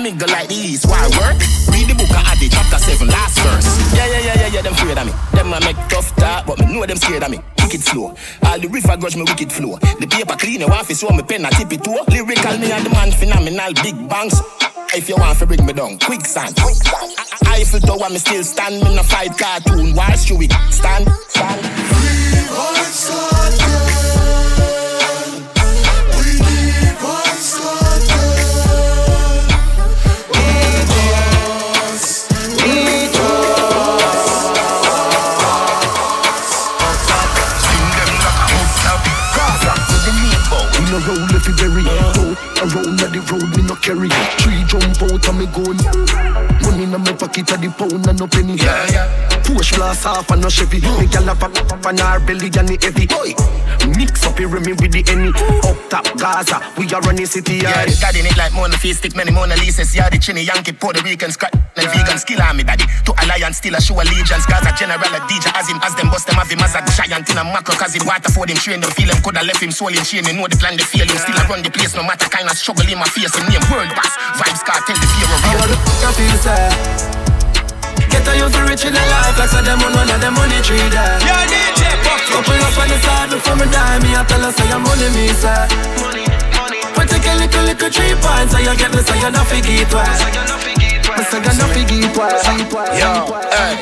Me go like these, why work? Read the book of Adi, chapter 7, last verse. Yeah, yeah, yeah, yeah, yeah, them afraid of me. Them a make tough talk, but me know them scared of me. Wicked flow. All the river grudge me wicked flow. The paper clean, your office, so me pen a tip it too. Lyrical, me and the man phenomenal, big bangs. If you want to bring me down, quicksand. quicksand. Eiffel Tower, me still stand. Me no fight cartoon. Why should we stand? Stand. We Around at the road, me no carry. Three jump out and me gun. Money in my pocket at the pound and no penny. Yeah, yeah. Push glass off and no Chevy. Me gyal a pop up on her belly and it heavy. Boy, mix up here me with the any. Up top Gaza, we are running city Yeah, yard. daddy it like Mona Face, stick many Mona Lisa's. Yeah, the chinny Yankee, Puerto Rican, scratch. And vegan skill on me, daddy. To alliance, still a show allegiance. Gaza general, a DJ, as him, as them bust them, have him as a giant in a macro. Cause him water for them, train them, feel him, coulda left him soul in chain. They know the plan, they feel him. Still I run the place, no matter kind of struggle in my face. Him name, world boss, Vybz, Kartel, the fear of How real. the f*** I feel sad? Get a youth rich in the life like so them on one of them money tree there. Yo, DJ Puffy. Couple up on the side before me die, me I tell her say your money me sir. But take a little little three points, so you get me so you not forget why. Me say you not forget why. Yo, hey.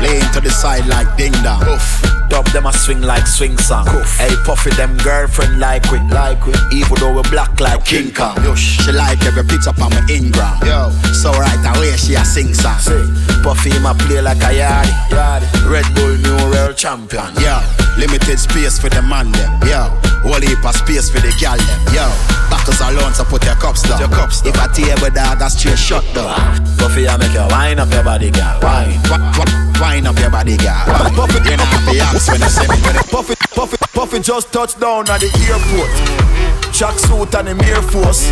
Laying to the side like ding dong. Dub them a swing like swing song. Hey, puffy them girlfriend like we, like we. Even though we black like King Kong. She like every picture on my Ingram. Yo, so right away she a sing song. Puffy him a play like a yardie. yardie. Red Bull new world champion. Yo, limited space for the man them. Yo, whole heap of space for the gal them. Yo, backers alone so put your cups down. Your cups down. If a table dog that's straight shut down. Puffy I make you wind up your body, girl. Wine, wind up your body, girl. Puffy, you know happy when I say me. When Puffy, Puffy, Puffy just touched down at the airport. Track suit and the Air Force.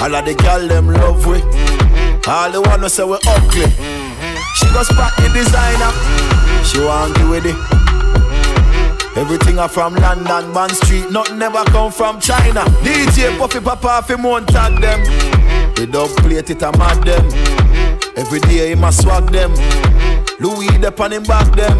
All of the gal them love we. All the one who say we ugly. She go spot the designer. She want to with it. Everything are from London, Bond Street. Nothing never come from China. DJ Puffy Papa fi won't tag them. They dub plate it a mad them. Every day he must swag them. Louis on him back them.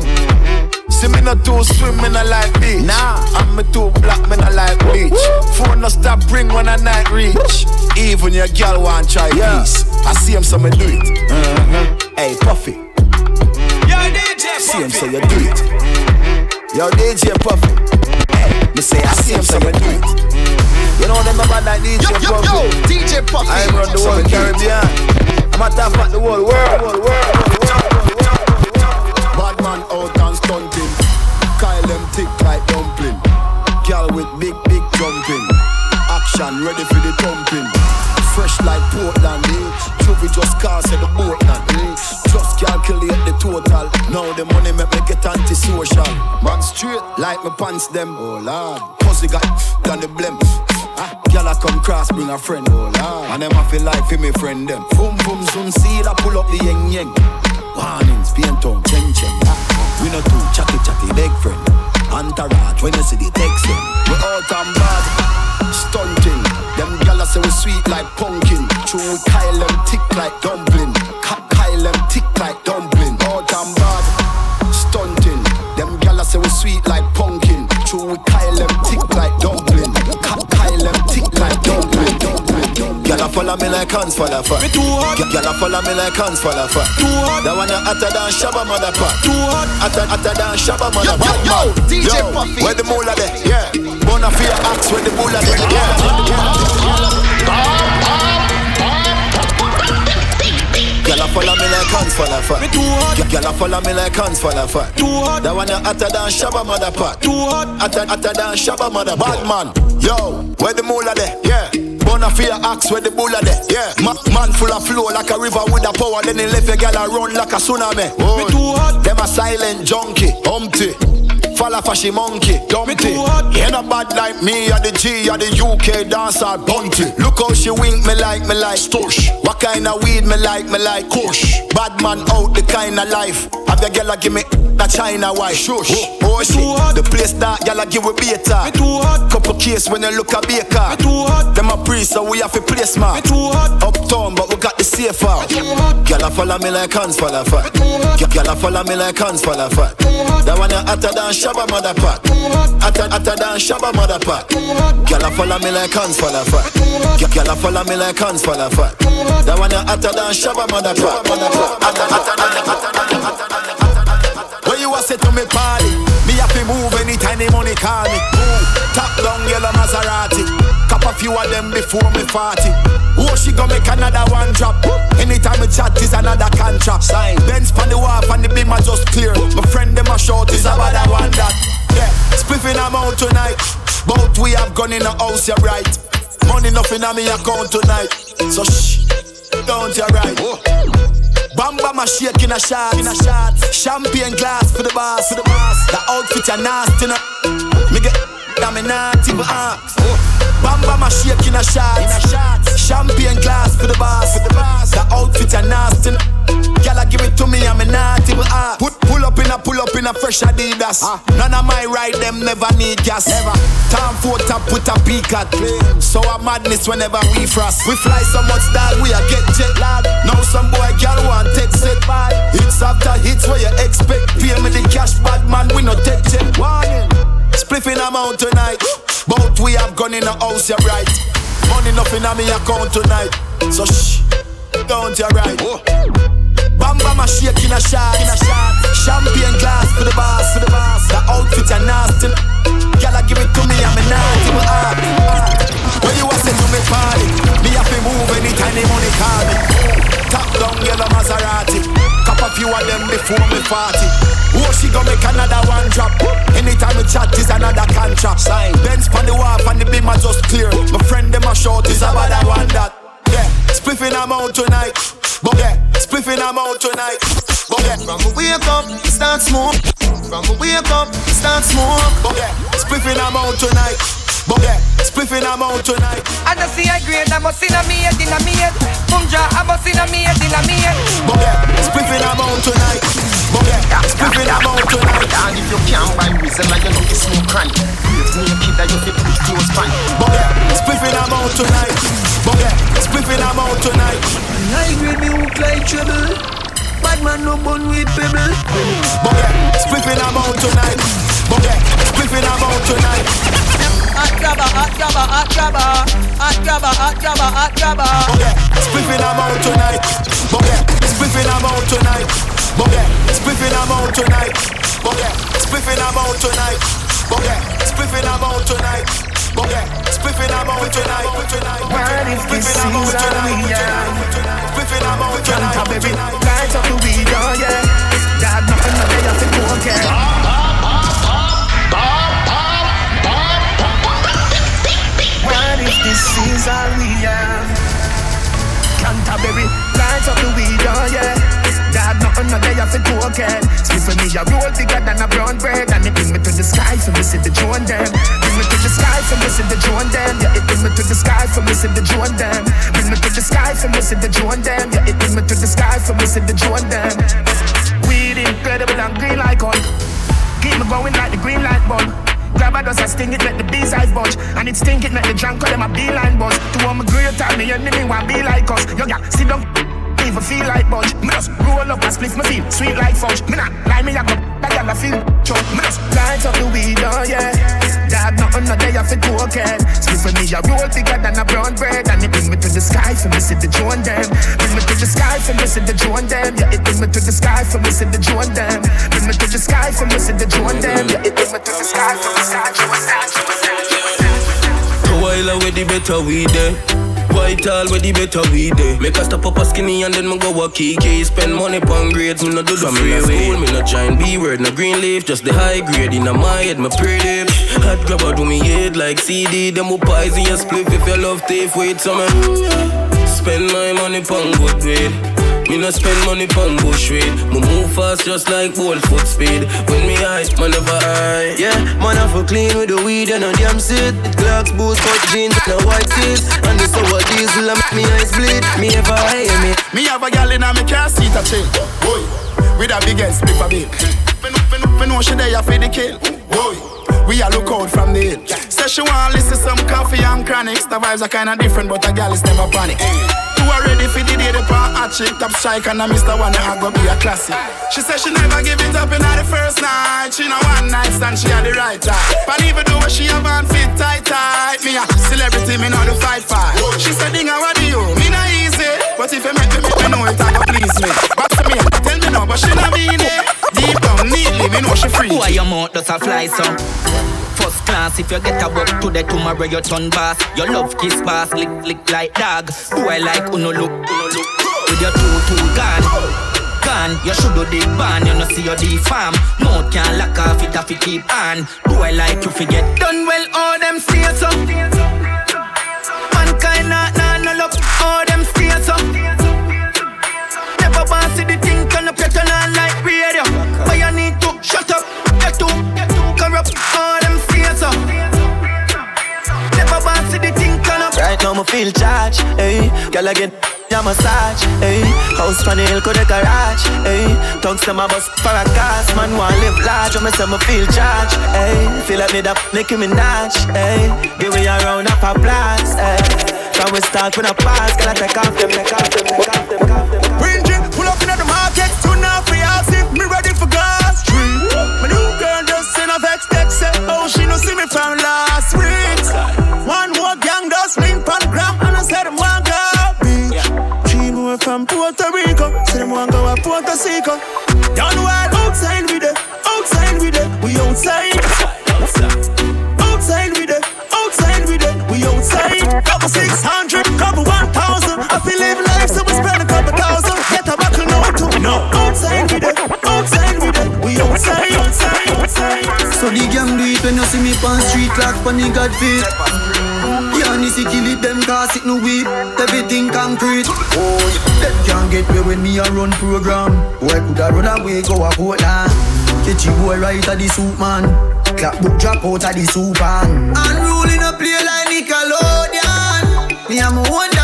See me not too swim, me not like beach. Nah, I'm me too black, me not like bleach. Phone no stop ring when a night reach. Even your girl want try peace. I see him, so me do it. Uh-huh. Hey, Puffy. Yo, DJ Puffy. See him, so you do it. Yo, DJ Puffy. Hey, me say I see him, so you do it. You know them about that DJ Yo, yo, Puffy. yo, DJ Puffy. I run the So whole you do it. Caribbean. I'm a top at the whole world. world, world, world, world, world, world. Bad man out and stunting. With big, big jumping. Action ready for the thumping. Fresh like Portland, eh? Juvie just cast at the boatland, eh? Just calculate the total. Now the money make me get antisocial. Man straight like my pants them. Oh lord, pussy got done the blem. Ah, Gyal a come cross, bring a friend, oh lord. And them a feel like for me friend them. Boom boom zoom, see I pull up the yeng yeng. Warnings, paint on, chen chen. Ah, we no too chatty chatty, big friend. Entourage, when you see the text. We out and bad, stunting. Them gyal say we sweet like pumpkin. True, we Kyle them tick like dumpling. Ka- Kyle them tick like dumpling. Out and bad, stunting. Them gyal say we sweet like pumpkin. True, we Kyle them tick like dumpling. Follow me like hands for the fat. Too hot. Gyal a follow me like hands for the fat. Too hot. That one a hotter than Shabba mother pot. Too hot. Hotter, hotter than Shabba mother pot. Yo, yo, DJ Puffy. Where the moolah there? Yeah. Bona fear axe where the moolah there? Yeah. Gyal a follow me like hands for the fat. Too hot. Gyal a follow me like hands for the fat. Too hot. That one a hotter than Shabba mother pot. Too hot. Hotter, hotter than Shabba mother. Bad man. Yo, where the moolah there? Yeah. Bona fear axe where the bulla there. Yeah. Ma- man full of flow like a river with a power. Then he left a gal a run like a tsunami. Oh. Me too hot. Them a silent junkie. Humpty. Fall off a she monkey, dumpty. You not bad like me, or the G, or the UK dancer, bunty. Look how she wink me like me like stush. What kind of weed me like me like kush. Bad man out the kind of life. Have your girl give me that China white. Shush. Oh, oh shit. The place that girl give we beta. Me too hot. Couple case when you look a baker. Me too hot. Them a priest so we have to place man. Me too hot. Uptown but we got the safe out. A follow me like hands for the fat. A follow me like hands for the fat. That one a hotter than Shabba mother pot. Hotter, hotter than Shabba mother. Girl a follow me like hands for the fat. A follow me like hands for the fat. That one a hotter than Shabba mother pot. Hotter, hotter than, hotter than, hotter than. When you a say to me party, me have to move anytime the money call me. Move, top down yellow Maserati. Cop a few of them before me 40. Oh, she gonna make another one drop. Anytime we chat is another contract. Sign. Benz pan the wharf and the beam are just clear. My friend them a short is about that one that. Yeah, spliffing I'm out tonight. Both we have gone in the house, you're right. Money nothing on me account tonight. So shh, don't you right. Bamba my shake in a shot, in a shot. Champagne glass for the boss, for the boss. The outfit are nasty, no. Me get, I'm not even ask. Bamba my shake in a shot, a. Champagne glass for the boss, for the boss. The outfit are nasty. Gyal give it to me, I'm not even ask. Put pull up in a pull up in a fresh Adidas. Ah. None of my ride them never need gas. Never. Time for top put a peak at. So a madness whenever we frost. We fly so much that we a get jet lag. Now some boy girl want take set by. Hits after hits where you expect. Pay me the cash, bad man we no take jet. Warning. Spliffing amount tonight. Both we have gone in the house, you're right. Money nothing on me account tonight. So shh, don't you right. Bam bam my shake in a shot, in a shot. Champagne glass for the boss, for the boss. The outfit are nasty. Girl, give it to me, I'm a naughty, my heart. When you a to me party, me have to move anytime the money call me. Top down yellow Maserati. A few of them before me party. Oh, she gon' make another one drop. Anytime we chat is another contract. Sign. Benz pan the wharf and the beam are just clear. My friend them a short is about that one that. Yeah, spliffing I'm out tonight. But yeah, spliffing I'm out tonight. But yeah, From wake up, start smoke. From wake up, start smoke. but yeah, spliffing I'm out tonight. But yeah, spliffing I'm out tonight. I just see a grade, I must in a me head, in a me head. Bunja, I must in a me head, in a me head. But yeah, spliffing I'm out tonight. But yeah, spliffing I'm out tonight. And if you can't buy reason, like you know it's smoke crank. If me a kid that you fit push close pan. But yeah, spliffing I'm out tonight. But yeah, spliffing I'm out tonight. I grade me hook like trouble. Bad man no bun with pebble. But yeah, spliffing I'm out tonight. But yeah, spliffing I'm out tonight. Hot grabber, hot grabber, hot grabber. Hot grabber, hot grabber, hot grabber. But yeah, spliffing I'm out tonight. But yeah, spliffing I'm out tonight. But yeah, spliffing I'm out tonight. But yeah, spliffing I'm out tonight. But yeah, spliffing I'm out tonight. But yeah, spliffing I'm out tonight. Man, if this Spliffing I'm out season tonight. we are. Spliffing I'm out Can't tonight. have baby, light up the weed, oh yeah. Dad, nothing no day, I This is all we have. Canterbury, lights up the weed, oh yeah. Dad, nothing no day off the token. Split for me, a roll bigger than a brown bread. And it bring me to the sky for see the drone them. Bring me to the sky for see the drone them. Yeah, it bring me to the sky for see the drone them. Bring me to the sky for see the drone them. Yeah, it bring me to the sky for see the drone them. Weed incredible and green like on. Keep me going like the green light bulb. Grab a dust, I sting it, let the bees eyes budge. And it stink it, let the drunk call them a beeline buzz. To all my great time, me enemy want be like us. Yo, yeah, sit down, even feel like budge. Me just roll up and split my feel sweet like fudge. Me not lie, me a go, that gal I feel choke. Me just up the weed, oh yeah. Dad, nothing no day it token. Split for me, a roll bigger than a brown bread. And it bring me to the sky for me, see the drone them. Bring me to the sky for me, see the drone them. Yeah, it bring me to the sky for me, see the drone them. Bring me to the sky for me, see the drone them. Yeah, it bring me to the sky for me, see the drone them. A while away the better we there. Eh? White all where the better we there. Make us stop up a skinny and then me go walk key Spend money on grades, me no do the free school. Me no join B word, no green leaf, just the high grade in my head, me pretty. Hot grabber do me head like CD. Them who poison your split if you love tape wait some. Spend my money on good weed. Me no spend money on bush weed. Me move fast just like bold foot speed. When me high, man never high. Yeah, man, I for clean with the weed and on damn sit. Clocks, boots, cut jeans, and a white teeth. And the sour diesel, I make me eyes bleed. Me ever high, me. Me have a gal in a me car seat a chill. Boy, with a big ass a bill. Me know, she there for the kill. Boy, we a look out from the hill. Say she want listen some coffee and chronics. The vibes are kinda different, but a gal is never panic. Are ready for the day the pan hot chick top strike and I Mr. One I go be a classic. She said she never give it up in the first night. She know one night stand she had the right time. But even though she have on fit tight tight, me a celebrity me know the fight fight. She said Dinga what do you? Me not easy, but if you make me me know it, I go please me. Back to me, tell me no, but she not mean it. Neatly, me know she free. Who are your mouth does a fly so? First class, if you get a work today, tomorrow you turn boss. Your love kiss boss, lick lick like dog. Do I like uno look, uno look? With your two two gone, gone. You should do the ban, you know see your the farm. Mouth can't lock off it, if you keep on. Do I like you forget? Done well, all them stay so. Mankind not nah, no love, all them stay so. Never want see now, feel charged, hey. Girl, I get a massage, hey. House from the hill, could the garage, hey. Tongues to my bus for a gas, man, want live large. Me say me feel charged, hey. Feel like me that Nicki Minaj, hey. Give me a round of applause, hey. From we start with a pass, girl, I take off them, take off them, take off them, take off them. Bring drink, pull up in the market, tune up for house if me ready for gas. Street. My new girl just in a vex text oh she no see me from last from Puerto Rico, say them want go a Puerto Rico. Done well outside with it, outside with it, we outside. Outside with it, outside with it, we outside. Couple six hundred, couple one thousand. I feel live life, so we spend a couple thousand. Get a buckle no too. No. Outside with it, outside with it, we outside, outside, outside. So the gang do it when you see me on street on the God feet. Nisi kill it, them cause it no weed. Everything concrete. Oh, them can't get me when me a run program. Boy coulda run away, go a Portland. Catch you boy right at the soup man. Clap book drop out of the soup man. Unruly no play like Nickelodeon. Me a down.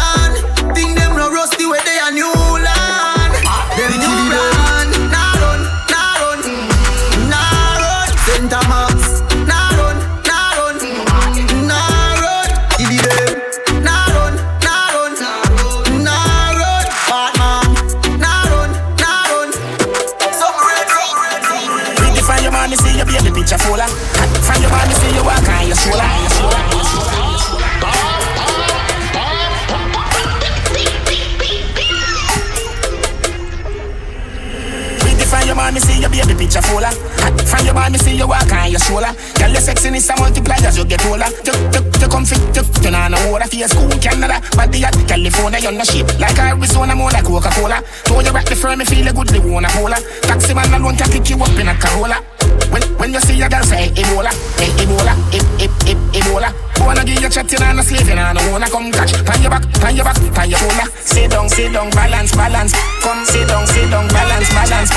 Get older. You, you, you come fit, you, you know no water. For school, Canada, body at California, you're no shape. Like Arizona, more like Coca-Cola. Throw you back the firm, me feel a good, they wanna cola. Taxi man alone can pick you up in a Corolla. When, when you see a girl say Ebola, eh, Ebola, eh, eh, eh, Ebola. Wanna give you chatting and a slaving and I wanna come catch. Pan your back, pan your back, pan your shoulder. Sit down, sit down, balance, balance. Come sit down, sit down, balance, balance.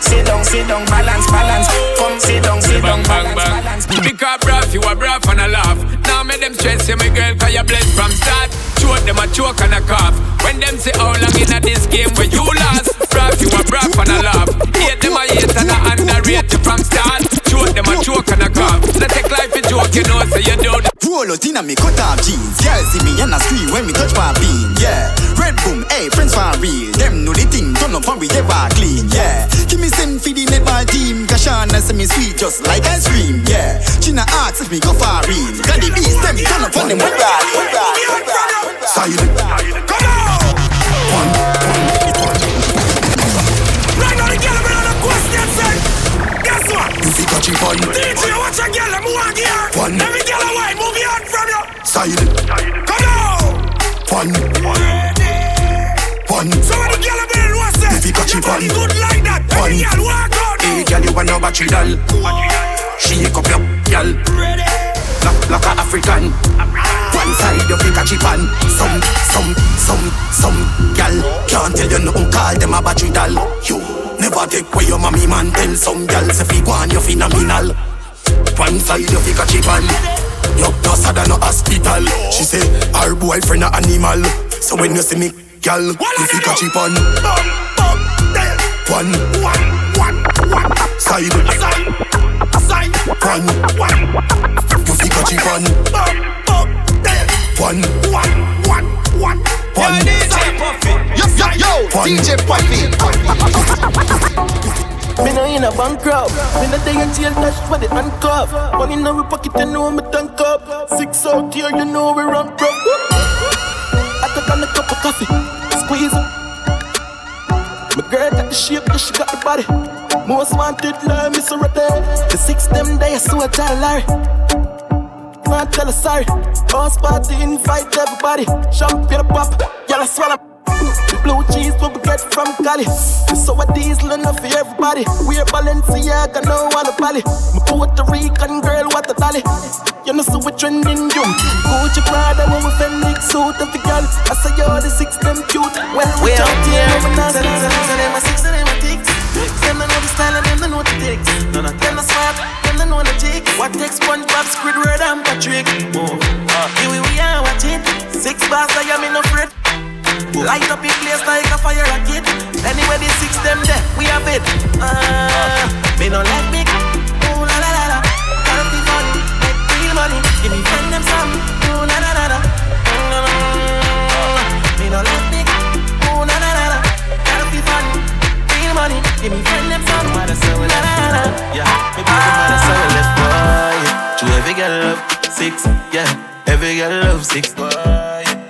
Sit down, sit down, balance, balance. Come sit down, sit down, balance, balance. Pick up breath, you a breath and a laugh. Now make them stress you, my girl, cause you blessed from start. Choke them a choke and a cough. When them say how long in a this game where you lost. Breath, you a breath and a laugh. Hate them a hate and a underrate you from start. Choke them a choke and a cough. Let's take life a joke, you know, so you don't. Roll out inna me cut off jeans. Girl see me and I scream when me touch my bean. Yeah, red boom, hey friends for real. Them know the thing turn up and we ever clean. Yeah, give me send for the netball team. Kashana say me sweet just like ice cream. Yeah, China asks if me go far real. Got the beast them turn up on them with. Silent. You. Come on. One. One. So when the girl been what say? You catch it body good like that. One. Every girl walk out. Hey, girl, you want no battery doll? Shake up your girl. Like, like a African. One side you fi catch it on. Some, some, some, some girl can't tell you nothing. Call them a battery doll. You never take away your mommy man. Tell some girl say fi go on you phenomenal. One side you fi catch it on. You closer than a hospital. She say her boyfriend a animal. So when you see me, girl, you fi catch it on. One, one, one, one. Side, side, one, one. You fi catch it on. One, one, one, one. One. Yo, DJ Puffy. Yo, yo, yo, DJ Puffy. Me no in a bankrupt. Me no day in jail dash for the handcuff. Money in our pocket, you know me tank up. Six out here, you know we run rough. I took on a cup of coffee, squeeze. My girl got the shape, yeah, she got the body. Most wanted, now Miss Rete. The six them days, so I tell Larry. Can't tell her sorry. House party, invite everybody. Champagne pop, y'all swallow. Blue cheese what we get from Cali. So a diesel enough for everybody. We're Balenciaga, no one a pally. My Puerto Rican girl, what a dolly. You know, so we trending you. Gucci Prada, when we Fenix suit of the girl. I say, yo, the six them cute. Well, we out here, we not Sell them, a six of them a ticks. Them know the style and them know the ticks. None of them are smart, them know the tick. What takes SpongeBob, Squidward, and Patrick? Oh, uh, here we are. Six bars, I am in a fret. Light up in place like a fire rocket. Anyway, the six them there, we have it. Uh, me no let me. Ooh la la la la. Gotta be funny, make real money. Give me friend them some. Ooh la la la la. Mm, Me no let me. Ooh la la la la. Gotta be funny, real money. Give me friend them some. Mother so la la la. Yeah, me baby mother so left boy. To every girl love six, yeah. Every girl love six boy.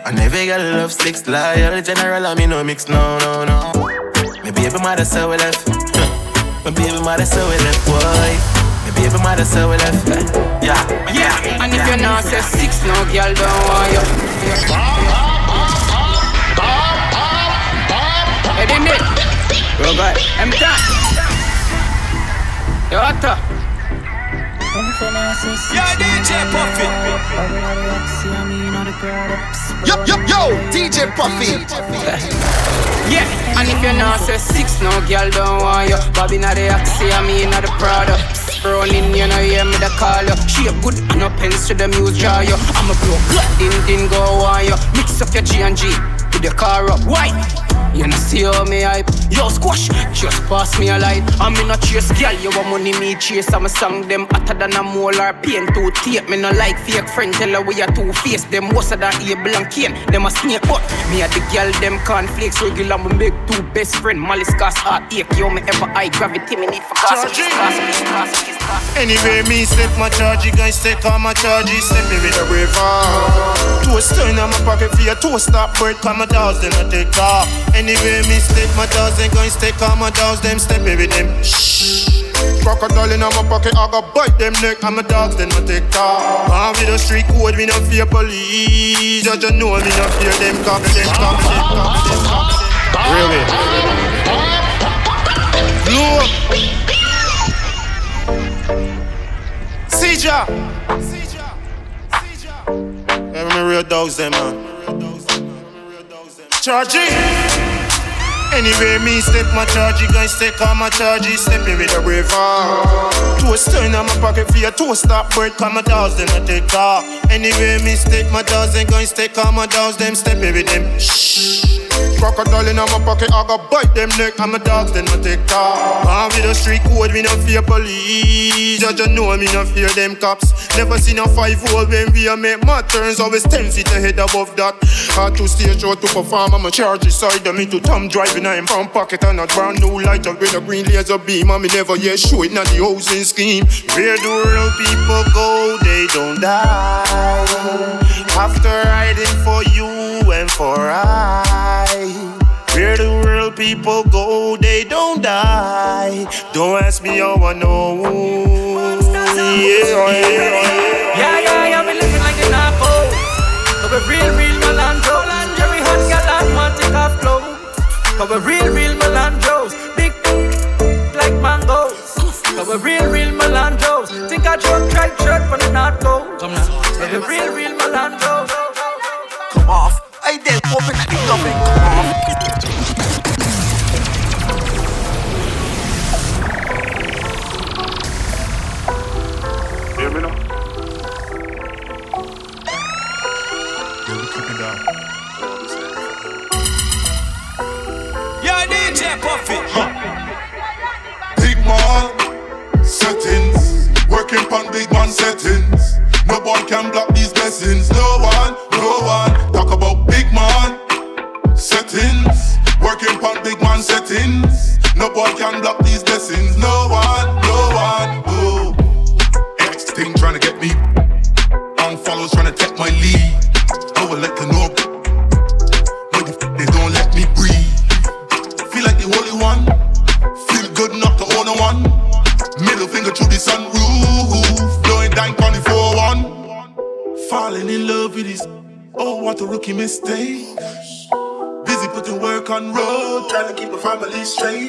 And every girl love six loyal general. I mean no mix, no no no. Me baby mother so left. My baby mother so left boy. My baby mother so left. Yeah, Yeah, and if you're not say six, no girl don't want you. Then it. Robot, I'm done. Yo, Otto. Yo, DJ Puffy. Yo, yo, yo, DJ Puffy. Yeah, and if you're not say six, no girl don't want you. Bobby not the Oxy, I mean not the Prada. Running, you know, hear me the call you. She a good and no pens to the muse draw you. I'm a blow, din din go on you. Mix up your G and G with the car up. Why? You know see how me hype? Yo squash, just pass me a light. I'm in a chase, girl, you want money me chase. I'm a song them hotter than a molar pain. Two tape, me no like fake friend Tell her we are two face. Them worse than Abel and Cain Them a snake but Me a the girl, them cornflakes Regular, me make two best friend Malice cause heartache Yo, me ever high gravity Me need for gas. Anyway, me step my charge, you guys take all my charges, step me with a river. Toast turn on my pocket for your toast stop bird, come my dogs, then I take off. Anyway, me step my dogs, then guys take all my dogs, them step me with them. Shh. Crocodile in my pocket, I go bite them neck, and my dogs, then I take off. I'm with a street code, me no fear police. Judge, you know me no fear them cops, them cops, them cops, them cops. Really? Blow up. Seizure. Yeah, me real dogs them man. Charging. Anyway, me step my charge, you guys take on my charge, step me with a brave heart. Toast on my pocket for your toast stop bread, come my dogs, then I take off. Anyway, me step my dogs, then guys take on my dogs, them step me with them. Shh. Crocodile in my pocket, I go bite them neck. I'm a dogs, then I take off. I'm with a street code, me no fear police. Judge, you know me no fear them cops. Never seen a five hole when we a make my turns. Always ten feet ahead above that. Hard to stage out to perform. I'm a charge side of me to Tom driving. I'm from pocket and a brand new light up with a green laser beam. Me never yet show it, not the housing scheme. Where do real people go? They don't die. After riding for you and for I. Where the real people go, they don't die. Don't ask me how I know. Yeah, oh, yeah, oh, yeah. Yeah, yeah, yeah, we living like a narco. Cause we real, real Melandro. Jerry Hunt got and want take off clothes. Cause we real, real Melandros. Big like mangoes. Cause we're real, real Melandros. Think I joke, try shirt from the North Coast. Come now. Cause we real, real Melandros. Come off. I then open the oven. Come off. Working on big man settings. No one can block these blessings. No one, no one. Talk about big man settings, working on big man settings. No one can block these blessings. Family straight.